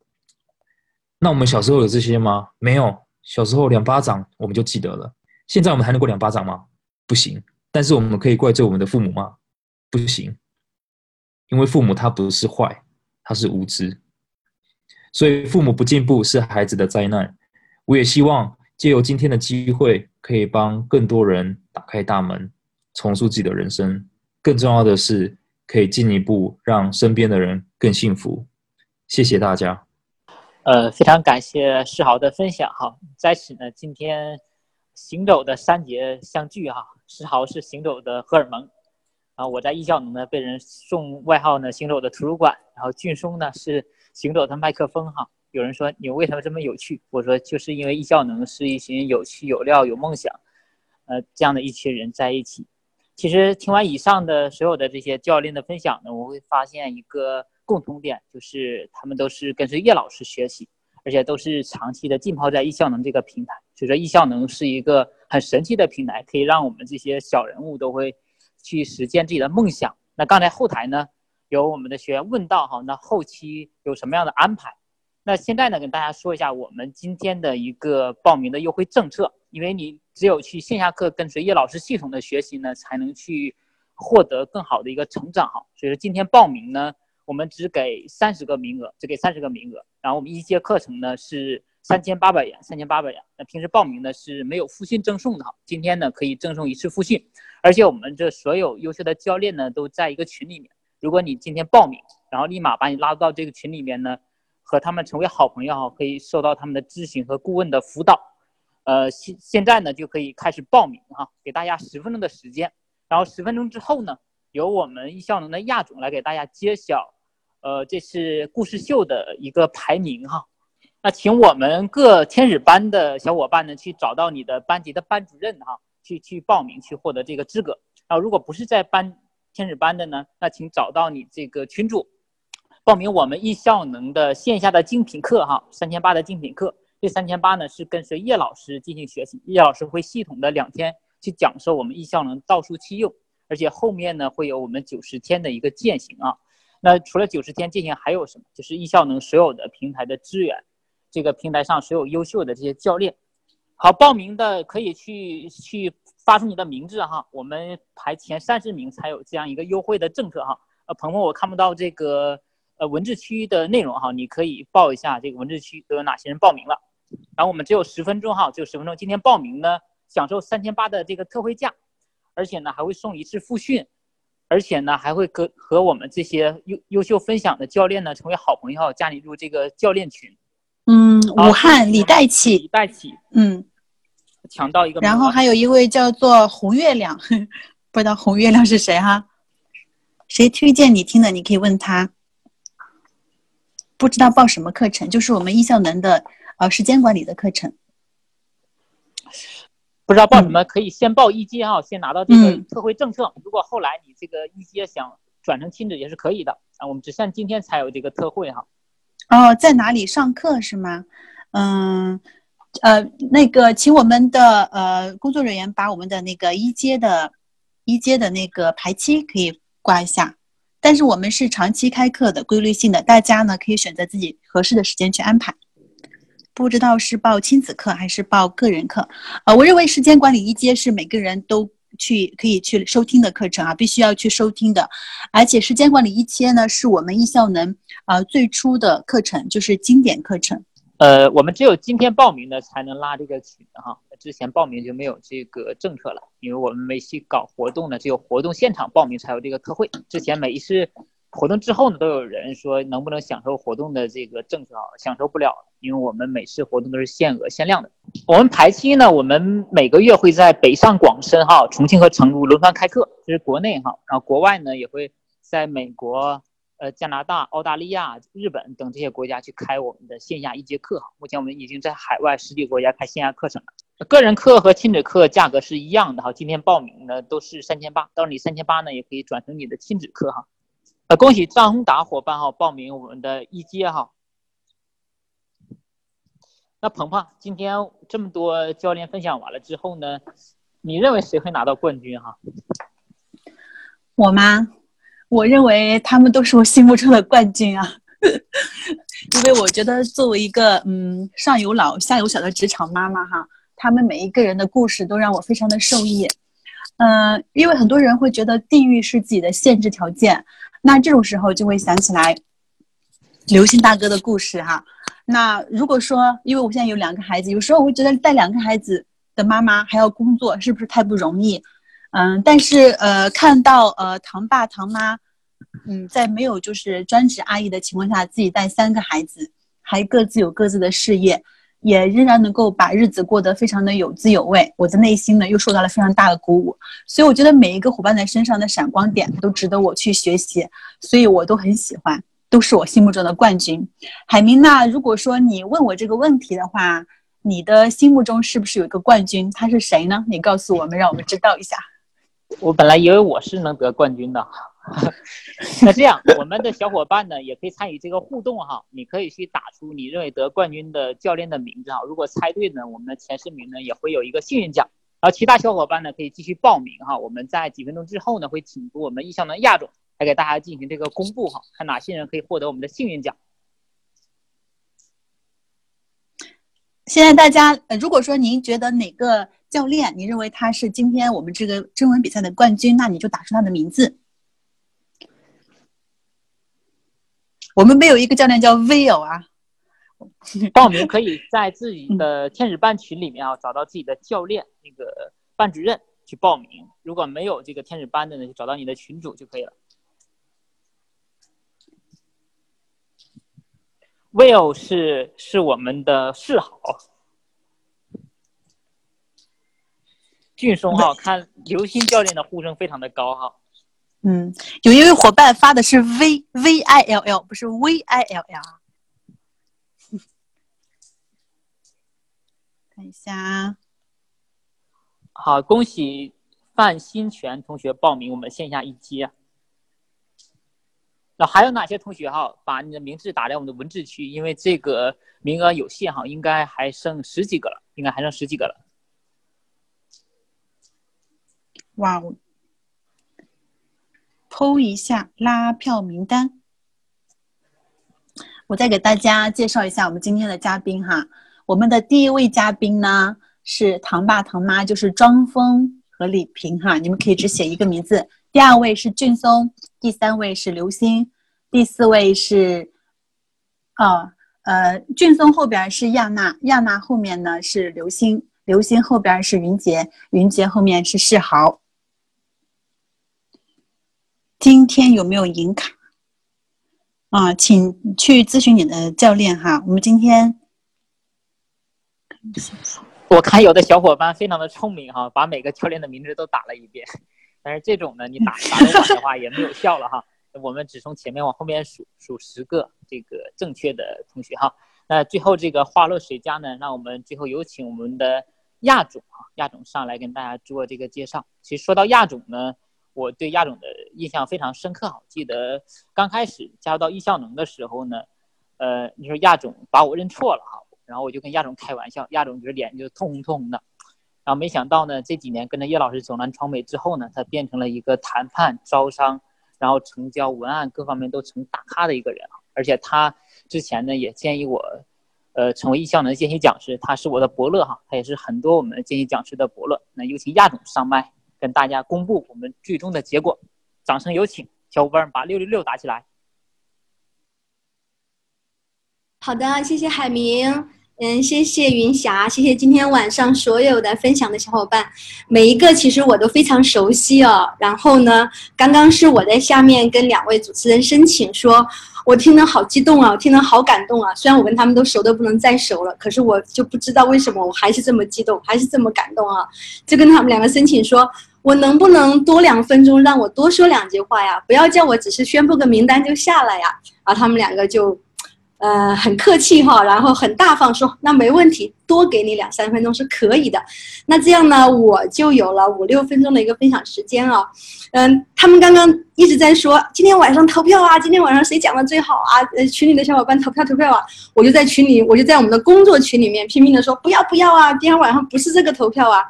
那我们小时候有这些吗？没有，小时候两巴掌我们就记得了。现在我们还能过两巴掌吗？不行。但是我们可以怪罪我们的父母吗？不行，因为父母他不是坏，他是无知。所以父母不进步是孩子的灾难。我也希望借由今天的机会，可以帮更多人打开大门，重塑自己的人生。更重要的是，可以进一步让身边的人更幸福。谢谢大家。呃，非常感谢世豪的分享哈，在此呢，今天行走的三节相聚哈，世豪是行走的荷尔蒙，啊，我在艺校能呢被人送外号呢行走的图书馆，然后俊松呢是。行走的麦克风哈，有人说你为什么这么有趣？我说就是因为艺效能是一群有趣、有料、有梦想，呃，这样的一群人在一起。其实听完以上的所有的这些教练的分享呢，我会发现一个共同点，就是他们都是跟随叶老师学习，而且都是长期的浸泡在艺效能这个平台。所以说，艺效能是一个很神奇的平台，可以让我们这些小人物都会去实现自己的梦想。那刚才后台呢？有我们的学员问到哈，那后期有什么样的安排？那现在呢，跟大家说一下我们今天的一个报名的优惠政策。因为你只有去线下课跟随叶老师系统的学习呢，才能去获得更好的一个成长哈。所以说今天报名呢，我们只给三十个名额，只给三十个名额。然后我们一节课程呢是三千八百元，三千八百元。那平时报名呢是没有复训赠送的，今天呢可以赠送一次复训，而且我们这所有优秀的教练呢都在一个群里面。如果你今天报名，然后立马把你拉到这个群里面呢，和他们成为好朋友哈，可以受到他们的咨询和顾问的辅导。呃，现现在呢就可以开始报名哈，给大家十分钟的时间，然后十分钟之后呢，由我们易效能的亚总来给大家揭晓，呃，这是故事秀的一个排名哈。那请我们各天使班的小伙伴呢，去找到你的班级的班主任哈，去去报名去获得这个资格。然后如果不是在班。天使班的呢，那请找到你这个群主，报名我们易效能的线下的精品课哈，三千八的精品课。这三千八呢是跟随叶老师进行学习，叶老师会系统的两天去讲授我们易效能道术器用，而且后面呢会有我们九十天的一个践行啊。那除了九十天践行还有什么？就是易效能所有的平台的资源，这个平台上所有优秀的这些教练。好，报名的可以去去。发出你的名字哈，我们排前三十名才有这样一个优惠的政策哈。呃，鹏鹏，我看不到这个呃文字区的内容哈，你可以报一下这个文字区都有哪些人报名了。然后我们只有十分钟哈，只有十分钟。今天报名呢，享受三千八的这个特惠价，而且呢还会送一次复训，而且呢还会跟和我们这些优优秀分享的教练呢成为好朋友，加你入这个教练群。嗯，武汉李代启，李代启，嗯。抢到一个，然后还有一位叫做红月亮，不知道红月亮是谁哈？谁推荐你听的？你可以问他。不知道报什么课程，就是我们易效能的呃时间管理的课程。不知道报什么，可以先报一阶哈，先拿到这个特惠政策。如果后来你这个一阶想转成亲子也是可以的啊。我们只限今天才有这个特惠哈。哦，在哪里上课是吗？嗯。呃，那个，请我们的呃工作人员把我们的那个一阶的，一阶的那个排期可以挂一下。但是我们是长期开课的，规律性的，大家呢可以选择自己合适的时间去安排。不知道是报亲子课还是报个人课？呃，我认为时间管理一阶是每个人都去可以去收听的课程啊，必须要去收听的。而且时间管理一阶呢，是我们易效能啊最初的课程，就是经典课程。呃，我们只有今天报名的才能拉这个群哈，之前报名就没有这个政策了，因为我们每期搞活动呢，只有活动现场报名才有这个特惠。之前每一次活动之后呢，都有人说能不能享受活动的这个政策啊，享受不了，因为我们每次活动都是限额限量的。我们排期呢，我们每个月会在北上广深哈、重庆和成都轮番开课，这是国内哈，然后国外呢也会在美国。呃，加拿大、澳大利亚、日本等这些国家去开我们的线下一节课哈。目前我们已经在海外十几个国家开线下课程了。个人课和亲子课价格是一样的哈，今天报名呢都是三千八，到时你三千八呢也可以转成你的亲子课哈。呃，恭喜张宏达伙伴哈报名我们的一阶哈。那鹏鹏，今天这么多教练分享完了之后呢，你认为谁会拿到冠军哈？我吗？我认为他们都是我心目中的冠军啊，因为我觉得作为一个嗯上有老下有小的职场妈妈哈。他们每一个人的故事都让我非常的受益，嗯，因为很多人会觉得地域是自己的限制条件，那这种时候就会想起来刘星大哥的故事哈。那如果说，因为我现在有两个孩子，有时候我会觉得带两个孩子的妈妈还要工作，是不是太不容易？嗯，但是呃，看到呃堂爸堂妈，嗯，在没有就是专职阿姨的情况下，自己带三个孩子，还各自有各自的事业。也仍然能够把日子过得非常的有滋有味，我的内心呢又受到了非常大的鼓舞，所以我觉得每一个伙伴在身上的闪光点都值得我去学习，所以我都很喜欢，都是我心目中的冠军。海明，娜如果说你问我这个问题的话，你的心目中是不是有一个冠军？他是谁呢？你告诉我们，让我们知道一下。我本来以为我是能得冠军的。那这样，我们的小伙伴呢也可以参与这个互动哈。你可以去打出你认为得冠军的教练的名字哈。如果猜对呢，我们的前十名呢也会有一个幸运奖。然后其他小伙伴呢可以继续报名哈。我们在几分钟之后呢会请出我们意向的亚总来给大家进行这个公布哈，看哪些人可以获得我们的幸运奖。现在大家，呃，如果说您觉得哪个教练，你认为他是今天我们这个征文比赛的冠军，那你就打出他的名字。我们没有一个教练叫 Will 啊，报名可以在自己的天使班群里面啊找到自己的教练那个班主任去报名。如果没有这个天使班的呢，就找到你的群主就可以了。Will 是是我们的示好，俊松哈，看刘星教练的呼声非常的高哈。嗯，有一位伙伴发的是 V V I L L，不是 V I L L。看一下，好，恭喜范新全同学报名我们线下一阶。那还有哪些同学哈，把你的名字打在我们的文字区，因为这个名额有限哈，应该还剩十几个了，应该还剩十几个了。哇哦！抽一下拉票名单，我再给大家介绍一下我们今天的嘉宾哈。我们的第一位嘉宾呢是唐爸唐妈，就是庄峰和李平哈。你们可以只写一个名字。第二位是俊松，第三位是刘星，第四位是，哦，呃，俊松后边是亚娜，亚娜后面呢是刘星，刘星后边是云杰，云杰后面是世豪。今天有没有银卡？啊，请去咨询你的教练哈。我们今天，我看有的小伙伴非常的聪明哈，把每个教练的名字都打了一遍。但是这种呢，你打打的晚的话也没有效了哈。我们只从前面往后面数数十个这个正确的同学哈。那最后这个花落谁家呢？让我们最后有请我们的亚总哈，亚总上来跟大家做这个介绍。其实说到亚总呢。我对亚总的印象非常深刻，我记得刚开始加入到易效能的时候呢，呃，你说亚总把我认错了哈，然后我就跟亚总开玩笑，亚总就是脸就通红通红的，然后没想到呢，这几年跟着叶老师走南闯北之后呢，他变成了一个谈判、招商，然后成交、文案各方面都成大咖的一个人而且他之前呢也建议我，呃，成为易效能见习讲师，他是我的伯乐哈，他也是很多我们见习讲师的伯乐，那有请亚总上麦。跟大家公布我们最终的结果，掌声有请，小伙伴把六六六打起来。好的，谢谢海明，嗯，谢谢云霞，谢谢今天晚上所有的分享的小伙伴，每一个其实我都非常熟悉哦。然后呢，刚刚是我在下面跟两位主持人申请说。我听得好激动啊！我听得好感动啊！虽然我跟他们都熟的不能再熟了，可是我就不知道为什么我还是这么激动，还是这么感动啊！就跟他们两个申请说，我能不能多两分钟，让我多说两句话呀？不要叫我只是宣布个名单就下来呀！然后他们两个就呃，很客气哈，然后很大方说，那没问题，多给你两三分钟是可以的。那这样呢，我就有了五六分钟的一个分享时间啊。嗯，他们刚刚一直在说今天晚上投票啊，今天晚上谁讲的最好啊？呃，群里的小伙伴投票投票啊，我就在群里，我就在我们的工作群里面拼命的说不要不要啊，今天晚上不是这个投票啊。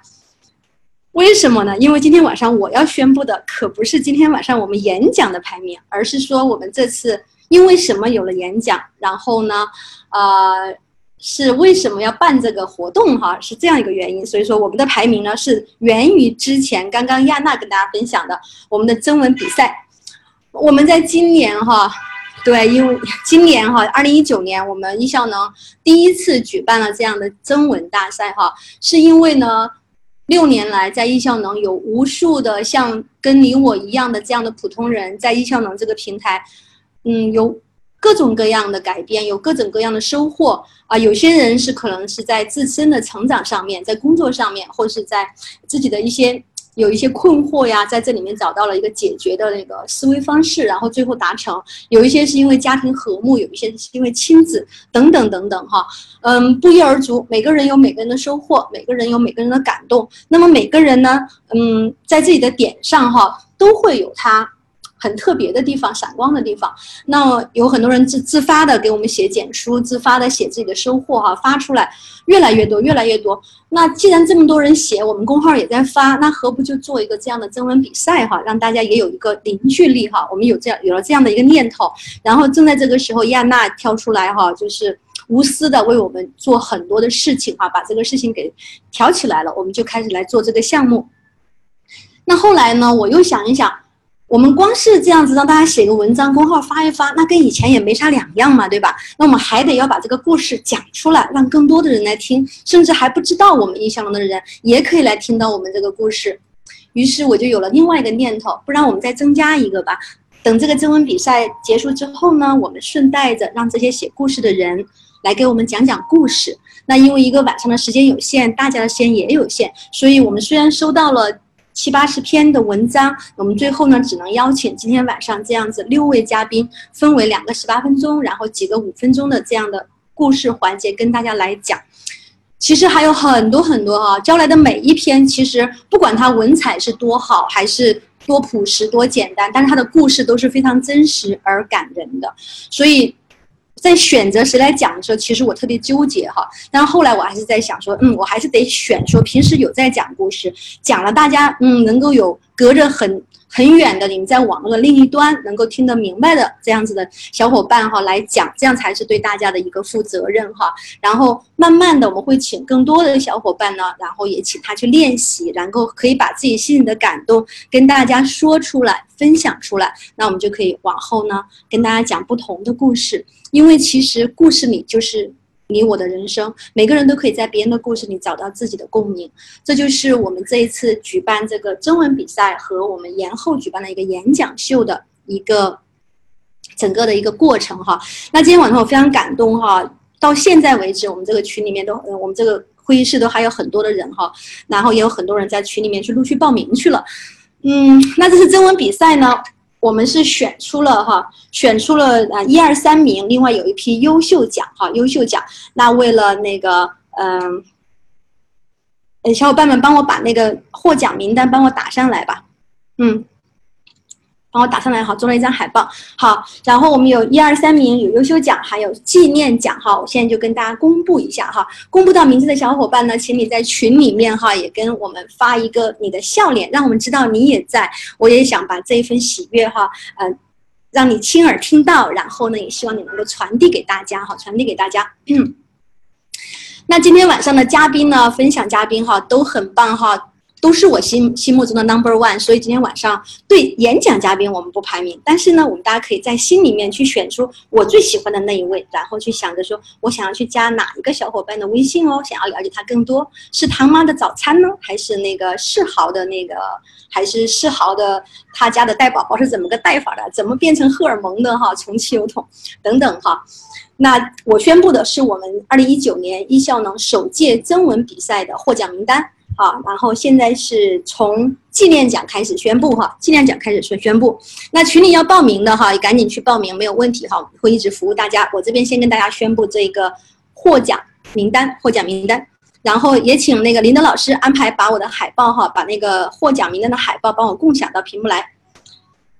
为什么呢？因为今天晚上我要宣布的可不是今天晚上我们演讲的排名，而是说我们这次。因为什么有了演讲，然后呢，呃，是为什么要办这个活动哈？是这样一个原因，所以说我们的排名呢是源于之前刚刚亚娜跟大家分享的我们的征文比赛。我们在今年哈，对，因为今年哈，二零一九年我们艺校能第一次举办了这样的征文大赛哈，是因为呢，六年来在艺校能有无数的像跟你我一样的这样的普通人在艺校能这个平台。嗯，有各种各样的改变，有各种各样的收获啊。有些人是可能是在自身的成长上面，在工作上面，或是在自己的一些有一些困惑呀，在这里面找到了一个解决的那个思维方式，然后最后达成。有一些是因为家庭和睦，有一些是因为亲子等等等等哈。嗯，不一而足，每个人有每个人的收获，每个人有每个人的感动。那么每个人呢，嗯，在自己的点上哈，都会有他。很特别的地方，闪光的地方。那有很多人自自发的给我们写简书，自发的写自己的收获哈，发出来越来越多，越来越多。那既然这么多人写，我们公号也在发，那何不就做一个这样的征文比赛哈，让大家也有一个凝聚力哈。我们有这样有了这样的一个念头，然后正在这个时候，亚娜跳出来哈，就是无私的为我们做很多的事情哈，把这个事情给挑起来了，我们就开始来做这个项目。那后来呢，我又想一想。我们光是这样子让大家写个文章，公号发一发，那跟以前也没啥两样嘛，对吧？那我们还得要把这个故事讲出来，让更多的人来听，甚至还不知道我们印象中的人也可以来听到我们这个故事。于是我就有了另外一个念头，不然我们再增加一个吧。等这个征文比赛结束之后呢，我们顺带着让这些写故事的人来给我们讲讲故事。那因为一个晚上的时间有限，大家的时间也有限，所以我们虽然收到了。七八十篇的文章，我们最后呢只能邀请今天晚上这样子六位嘉宾，分为两个十八分钟，然后几个五分钟的这样的故事环节跟大家来讲。其实还有很多很多啊，交来的每一篇，其实不管它文采是多好，还是多朴实多简单，但是它的故事都是非常真实而感人的，所以。在选择谁来讲的时候，其实我特别纠结哈。但后来我还是在想说，嗯，我还是得选说平时有在讲故事，讲了大家嗯能够有隔着很。很远的，你们在网络的另一端能够听得明白的这样子的小伙伴哈来讲，这样才是对大家的一个负责任哈。然后慢慢的，我们会请更多的小伙伴呢，然后也请他去练习，然后可以把自己心里的感动跟大家说出来，分享出来。那我们就可以往后呢跟大家讲不同的故事，因为其实故事里就是。你我的人生，每个人都可以在别人的故事里找到自己的共鸣，这就是我们这一次举办这个征文比赛和我们延后举办的一个演讲秀的一个整个的一个过程哈。那今天晚上我非常感动哈，到现在为止，我们这个群里面都，我们这个会议室都还有很多的人哈，然后也有很多人在群里面去陆续报名去了。嗯，那这次征文比赛呢？我们是选出了哈，选出了啊一二三名，另外有一批优秀奖哈，优秀奖。那为了那个嗯，呃小伙伴们帮我把那个获奖名单帮我打上来吧，嗯。帮我打上来哈，做了一张海报。好，然后我们有一二三名有优秀奖，还有纪念奖哈。我现在就跟大家公布一下哈，公布到名字的小伙伴呢，请你在群里面哈，也跟我们发一个你的笑脸，让我们知道你也在。我也想把这一份喜悦哈，嗯，让你亲耳听到，然后呢，也希望你能够传递给大家哈，传递给大家。那今天晚上的嘉宾呢，分享嘉宾哈，都很棒哈。都是我心心目中的 number one，所以今天晚上对演讲嘉宾我们不排名，但是呢，我们大家可以在心里面去选出我最喜欢的那一位，然后去想着说我想要去加哪一个小伙伴的微信哦，想要了解他更多，是唐妈的早餐呢，还是那个世豪的那个，还是世豪的他家的带宝宝是怎么个带法的，怎么变成荷尔蒙的哈，从汽油桶等等哈。那我宣布的是我们二零一九年一校能首届征文比赛的获奖名单。啊，然后现在是从纪念奖开始宣布哈，纪念奖开始宣宣布。那群里要报名的哈，也赶紧去报名，没有问题哈，会一直服务大家。我这边先跟大家宣布这个获奖名单，获奖名单，然后也请那个林德老师安排把我的海报哈，把那个获奖名单的海报帮我共享到屏幕来。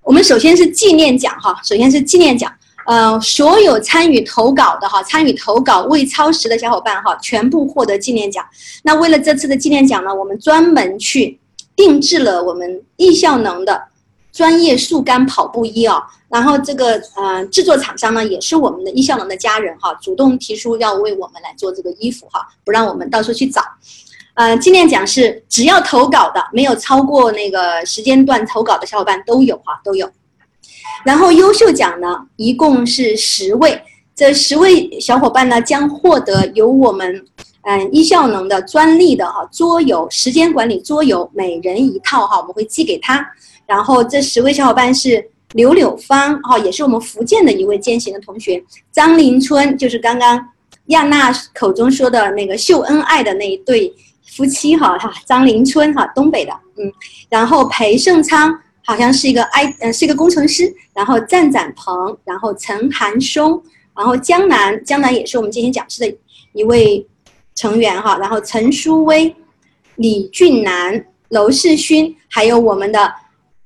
我们首先是纪念奖哈，首先是纪念奖。呃，所有参与投稿的哈，参与投稿未超时的小伙伴哈，全部获得纪念奖。那为了这次的纪念奖呢，我们专门去定制了我们易效能的专业速干跑步衣哦。然后这个呃制作厂商呢，也是我们的易效能的家人哈，主动提出要为我们来做这个衣服哈，不让我们到处去找。呃，纪念奖是只要投稿的，没有超过那个时间段投稿的小伙伴都有哈，都有。然后优秀奖呢，一共是十位，这十位小伙伴呢将获得由我们嗯一效能的专利的哈桌游时间管理桌游，每人一套哈，我们会寄给他。然后这十位小伙伴是柳柳芳哈，也是我们福建的一位践行的同学，张林春就是刚刚亚娜口中说的那个秀恩爱的那一对夫妻哈哈，张林春哈东北的嗯，然后裴胜昌。好像是一个 I，呃，是一个工程师，然后赞展鹏，然后陈寒松，然后江南，江南也是我们今天讲师的一位成员哈，然后陈书威、李俊南、娄世勋，还有我们的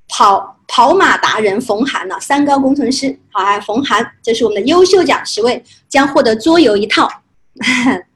跑跑马达人冯涵呢，三高工程师，好，还有冯涵，这是我们的优秀奖十位，将获得桌游一套。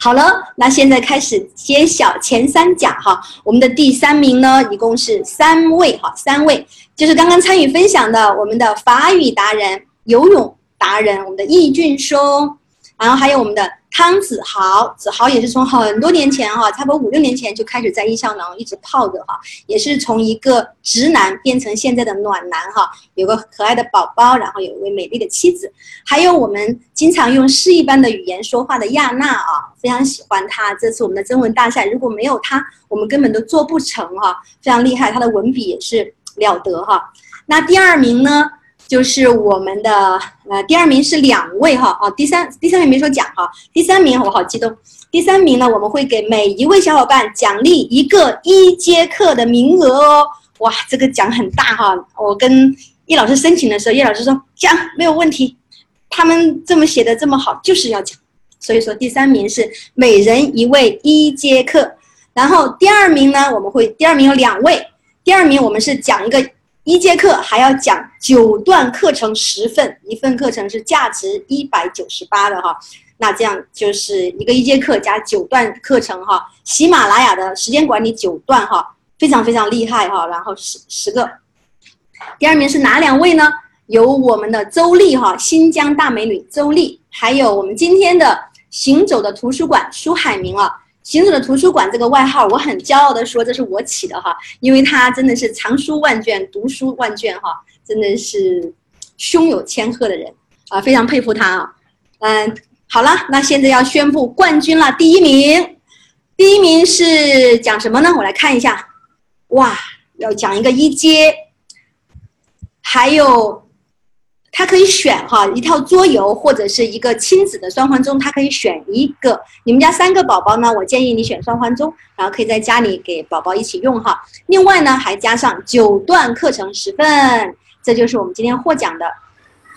好了，那现在开始揭晓前三奖哈。我们的第三名呢，一共是三位哈，三位就是刚刚参与分享的我们的法语达人、游泳达人，我们的易俊松，然后还有我们的。汤子豪，子豪也是从很多年前哈，差不多五六年前就开始在易效能一直泡着哈，也是从一个直男变成现在的暖男哈，有个可爱的宝宝，然后有一位美丽的妻子，还有我们经常用诗一般的语言说话的亚娜啊，非常喜欢他。这次我们的征文大赛，如果没有他，我们根本都做不成哈，非常厉害，他的文笔也是了得哈。那第二名呢？就是我们的呃，第二名是两位哈啊，第三第三名没说奖哈，第三名我好激动，第三名呢我们会给每一位小伙伴奖励一个一节课的名额哦，哇，这个奖很大哈，我跟叶老师申请的时候，叶老师说奖没有问题，他们这么写的这么好，就是要奖，所以说第三名是每人一位一节课，然后第二名呢我们会第二名有两位，第二名我们是奖一个。一节课还要讲九段课程十份，一份课程是价值一百九十八的哈，那这样就是一个一节课加九段课程哈，喜马拉雅的时间管理九段哈，非常非常厉害哈，然后十十个。第二名是哪两位呢？有我们的周丽哈，新疆大美女周丽，还有我们今天的行走的图书馆舒海明啊。行走的图书馆这个外号，我很骄傲的说，这是我起的哈，因为他真的是藏书万卷，读书万卷哈，真的是胸有千鹤的人啊，非常佩服他啊。嗯，好了，那现在要宣布冠军了，第一名，第一名是讲什么呢？我来看一下，哇，要讲一个一阶，还有。他可以选哈一套桌游或者是一个亲子的双环钟，他可以选一个。你们家三个宝宝呢，我建议你选双环钟，然后可以在家里给宝宝一起用哈。另外呢，还加上九段课程十份，这就是我们今天获奖的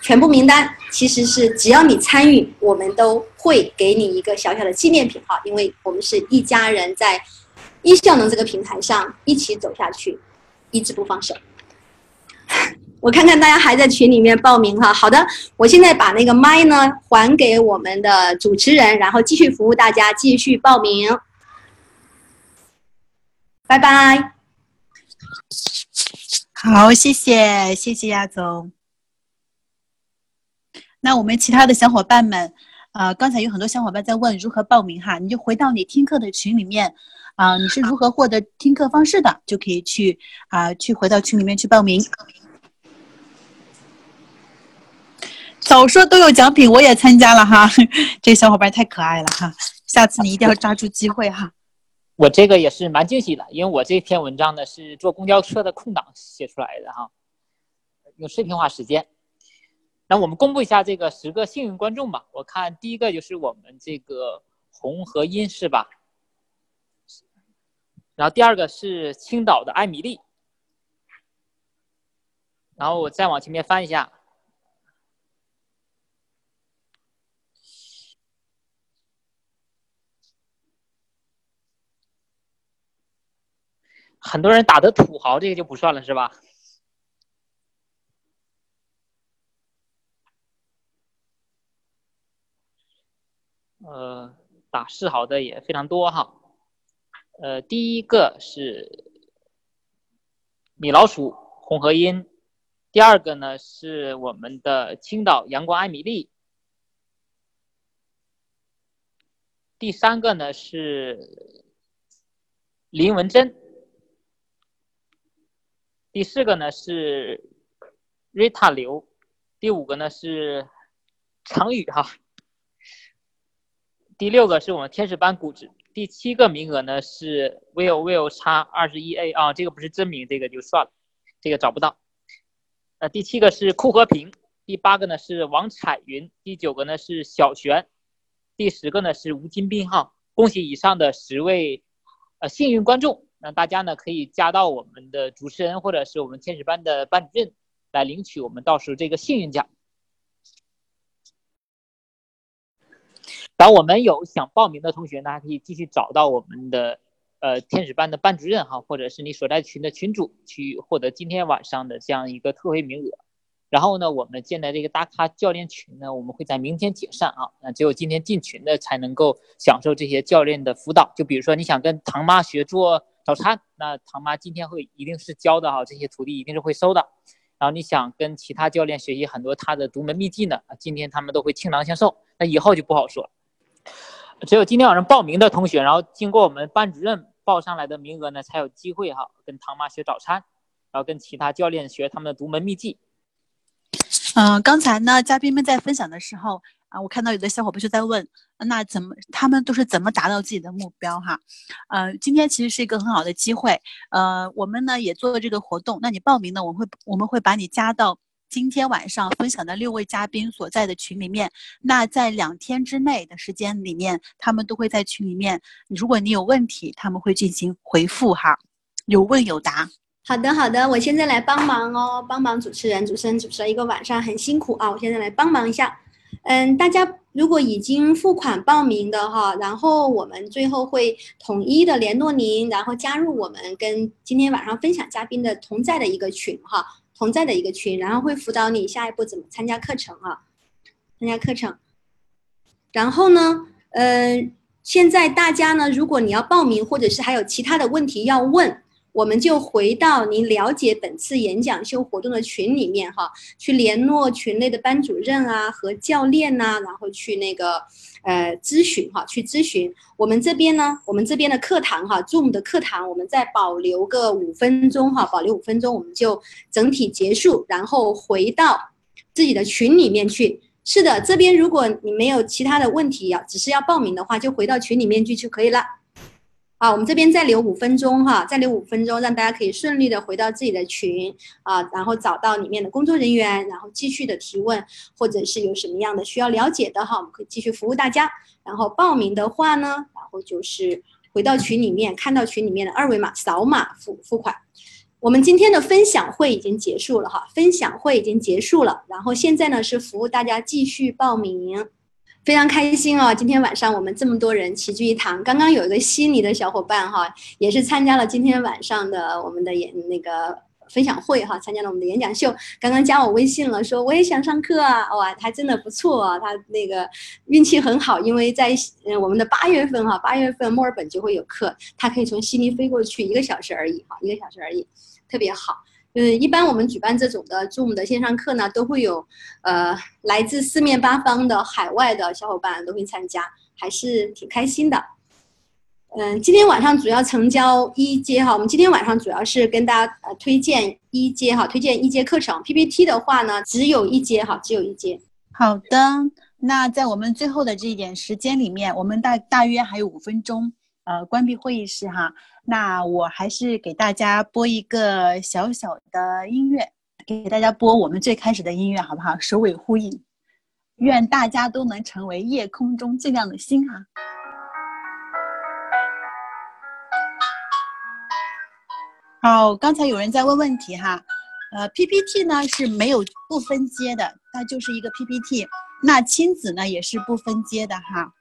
全部名单。其实是只要你参与，我们都会给你一个小小的纪念品哈，因为我们是一家人在一效能这个平台上一起走下去，一直不放手。我看看大家还在群里面报名哈，好的，我现在把那个麦呢还给我们的主持人，然后继续服务大家，继续报名，拜拜。好，谢谢，谢谢亚总。那我们其他的小伙伴们，呃，刚才有很多小伙伴在问如何报名哈，你就回到你听课的群里面，啊，你是如何获得听课方式的，就可以去啊，去回到群里面去报名。早说都有奖品，我也参加了哈。这小伙伴太可爱了哈，下次你一定要抓住机会哈。我这个也是蛮惊喜的，因为我这篇文章呢是坐公交车的空档写出来的哈，用碎片化时间。那我们公布一下这个十个幸运观众吧。我看第一个就是我们这个红和音是吧？然后第二个是青岛的艾米丽，然后我再往前面翻一下，很多人打的土豪，这个就不算了，是吧？呃，打世豪的也非常多哈。呃，第一个是米老鼠红河音，第二个呢是我们的青岛阳光艾米丽，第三个呢是林文珍，第四个呢是瑞塔刘，第五个呢是常宇哈，第六个是我们天使班谷子。第七个名额呢是 will will 叉二十一 a 啊，这个不是真名，这个就算了，这个找不到。呃，第七个是库和平，第八个呢是王彩云，第九个呢是小璇，第十个呢是吴金斌哈。恭喜以上的十位呃幸运观众，那大家呢可以加到我们的主持人或者是我们天使班的班主任来领取我们到时候这个幸运奖。然后我们有想报名的同学呢，还可以继续找到我们的呃天使班的班主任哈，或者是你所在群的群主去获得今天晚上的这样一个特惠名额。然后呢，我们建的这个大咖教练群呢，我们会在明天解散啊。那只有今天进群的才能够享受这些教练的辅导。就比如说你想跟唐妈学做早餐，那唐妈今天会一定是教的哈，这些徒弟一定是会收的。然后你想跟其他教练学习很多他的独门秘技呢，今天他们都会倾囊相授。那以后就不好说了。只有今天晚上报名的同学，然后经过我们班主任报上来的名额呢，才有机会哈跟唐妈学早餐，然后跟其他教练学他们的独门秘技。嗯，刚才呢，嘉宾们在分享的时候啊，我看到有的小伙伴就在问，那怎么他们都是怎么达到自己的目标哈？呃，今天其实是一个很好的机会，呃，我们呢也做了这个活动，那你报名呢，我会我们会把你加到。今天晚上分享的六位嘉宾所在的群里面，那在两天之内的时间里面，他们都会在群里面。如果你有问题，他们会进行回复哈，有问有答。好的，好的，我现在来帮忙哦，帮忙主持人，主持人主持了一个晚上很辛苦啊，我现在来帮忙一下。嗯，大家如果已经付款报名的哈，然后我们最后会统一的联络您，然后加入我们跟今天晚上分享嘉宾的同在的一个群哈。同在的一个群，然后会辅导你下一步怎么参加课程啊？参加课程。然后呢，呃，现在大家呢，如果你要报名，或者是还有其他的问题要问，我们就回到您了解本次演讲秀活动的群里面哈，去联络群内的班主任啊和教练呐，然后去那个。呃，咨询哈，去咨询。我们这边呢，我们这边的课堂哈，Zoom 的课堂，我们再保留个五分钟哈，保留五分钟，我们就整体结束，然后回到自己的群里面去。是的，这边如果你没有其他的问题要，只是要报名的话，就回到群里面去就可以了。啊，我们这边再留五分钟哈，再留五分钟，让大家可以顺利的回到自己的群啊，然后找到里面的工作人员，然后继续的提问，或者是有什么样的需要了解的哈，我们可以继续服务大家。然后报名的话呢，然后就是回到群里面，看到群里面的二维码，扫码付付款。我们今天的分享会已经结束了哈，分享会已经结束了，然后现在呢是服务大家继续报名。非常开心哦！今天晚上我们这么多人齐聚一堂。刚刚有一个悉尼的小伙伴哈，也是参加了今天晚上的我们的演那个分享会哈，参加了我们的演讲秀。刚刚加我微信了，说我也想上课啊！哇，还真的不错啊！他那个运气很好，因为在嗯我们的八月份哈，八月份墨尔本就会有课，他可以从悉尼飞过去一个小时而已哈，一个小时而已，特别好。嗯，一般我们举办这种的 Zoom 的线上课呢，都会有，呃，来自四面八方的海外的小伙伴都会参加，还是挺开心的。嗯，今天晚上主要成交一阶哈，我们今天晚上主要是跟大家呃推荐一阶哈，推荐一阶课程。PPT 的话呢，只有一阶哈，只有一阶。好的，那在我们最后的这一点时间里面，我们大大约还有五分钟。呃，关闭会议室哈，那我还是给大家播一个小小的音乐，给大家播我们最开始的音乐，好不好？首尾呼应，愿大家都能成为夜空中最亮的星哈。好，刚才有人在问问题哈，呃，PPT 呢是没有不分阶的，它就是一个 PPT。那亲子呢也是不分阶的哈，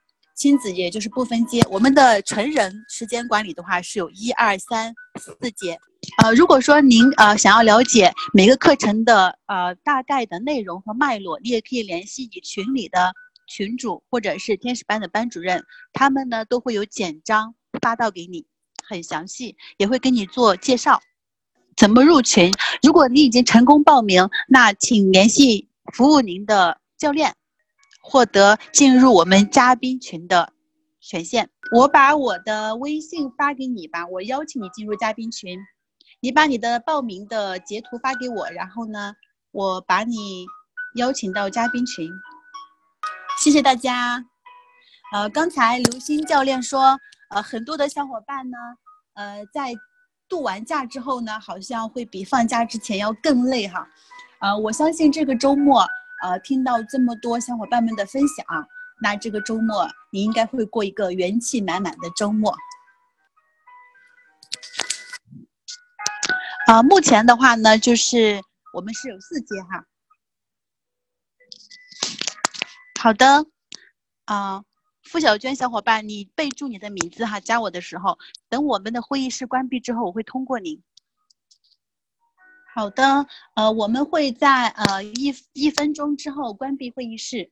亲子也就是不分阶。我们的成人时间管理的话是有一二三四节。呃，如果说您呃想要了解每个课程的呃大概的内容和脉络，你也可以联系你群里的群主或者是天使班的班主任，他们呢都会有简章发到给你，很详细，也会给你做介绍，怎么入群。如果你已经成功报名，那请联系服务您的教练。获得进入我们嘉宾群的权限。我把我的微信发给你吧，我邀请你进入嘉宾群。你把你的报名的截图发给我，然后呢，我把你邀请到嘉宾群。谢谢大家。呃，刚才刘星教练说，呃，很多的小伙伴呢，呃，在度完假之后呢，好像会比放假之前要更累哈。呃，我相信这个周末。呃，听到这么多小伙伴们的分享，那这个周末你应该会过一个元气满满的周末。啊，目前的话呢，就是我们是有四阶哈。好的，啊，付小娟小伙伴，你备注你的名字哈，加我的时候，等我们的会议室关闭之后，我会通过您。好的，呃，我们会在呃一一分钟之后关闭会议室。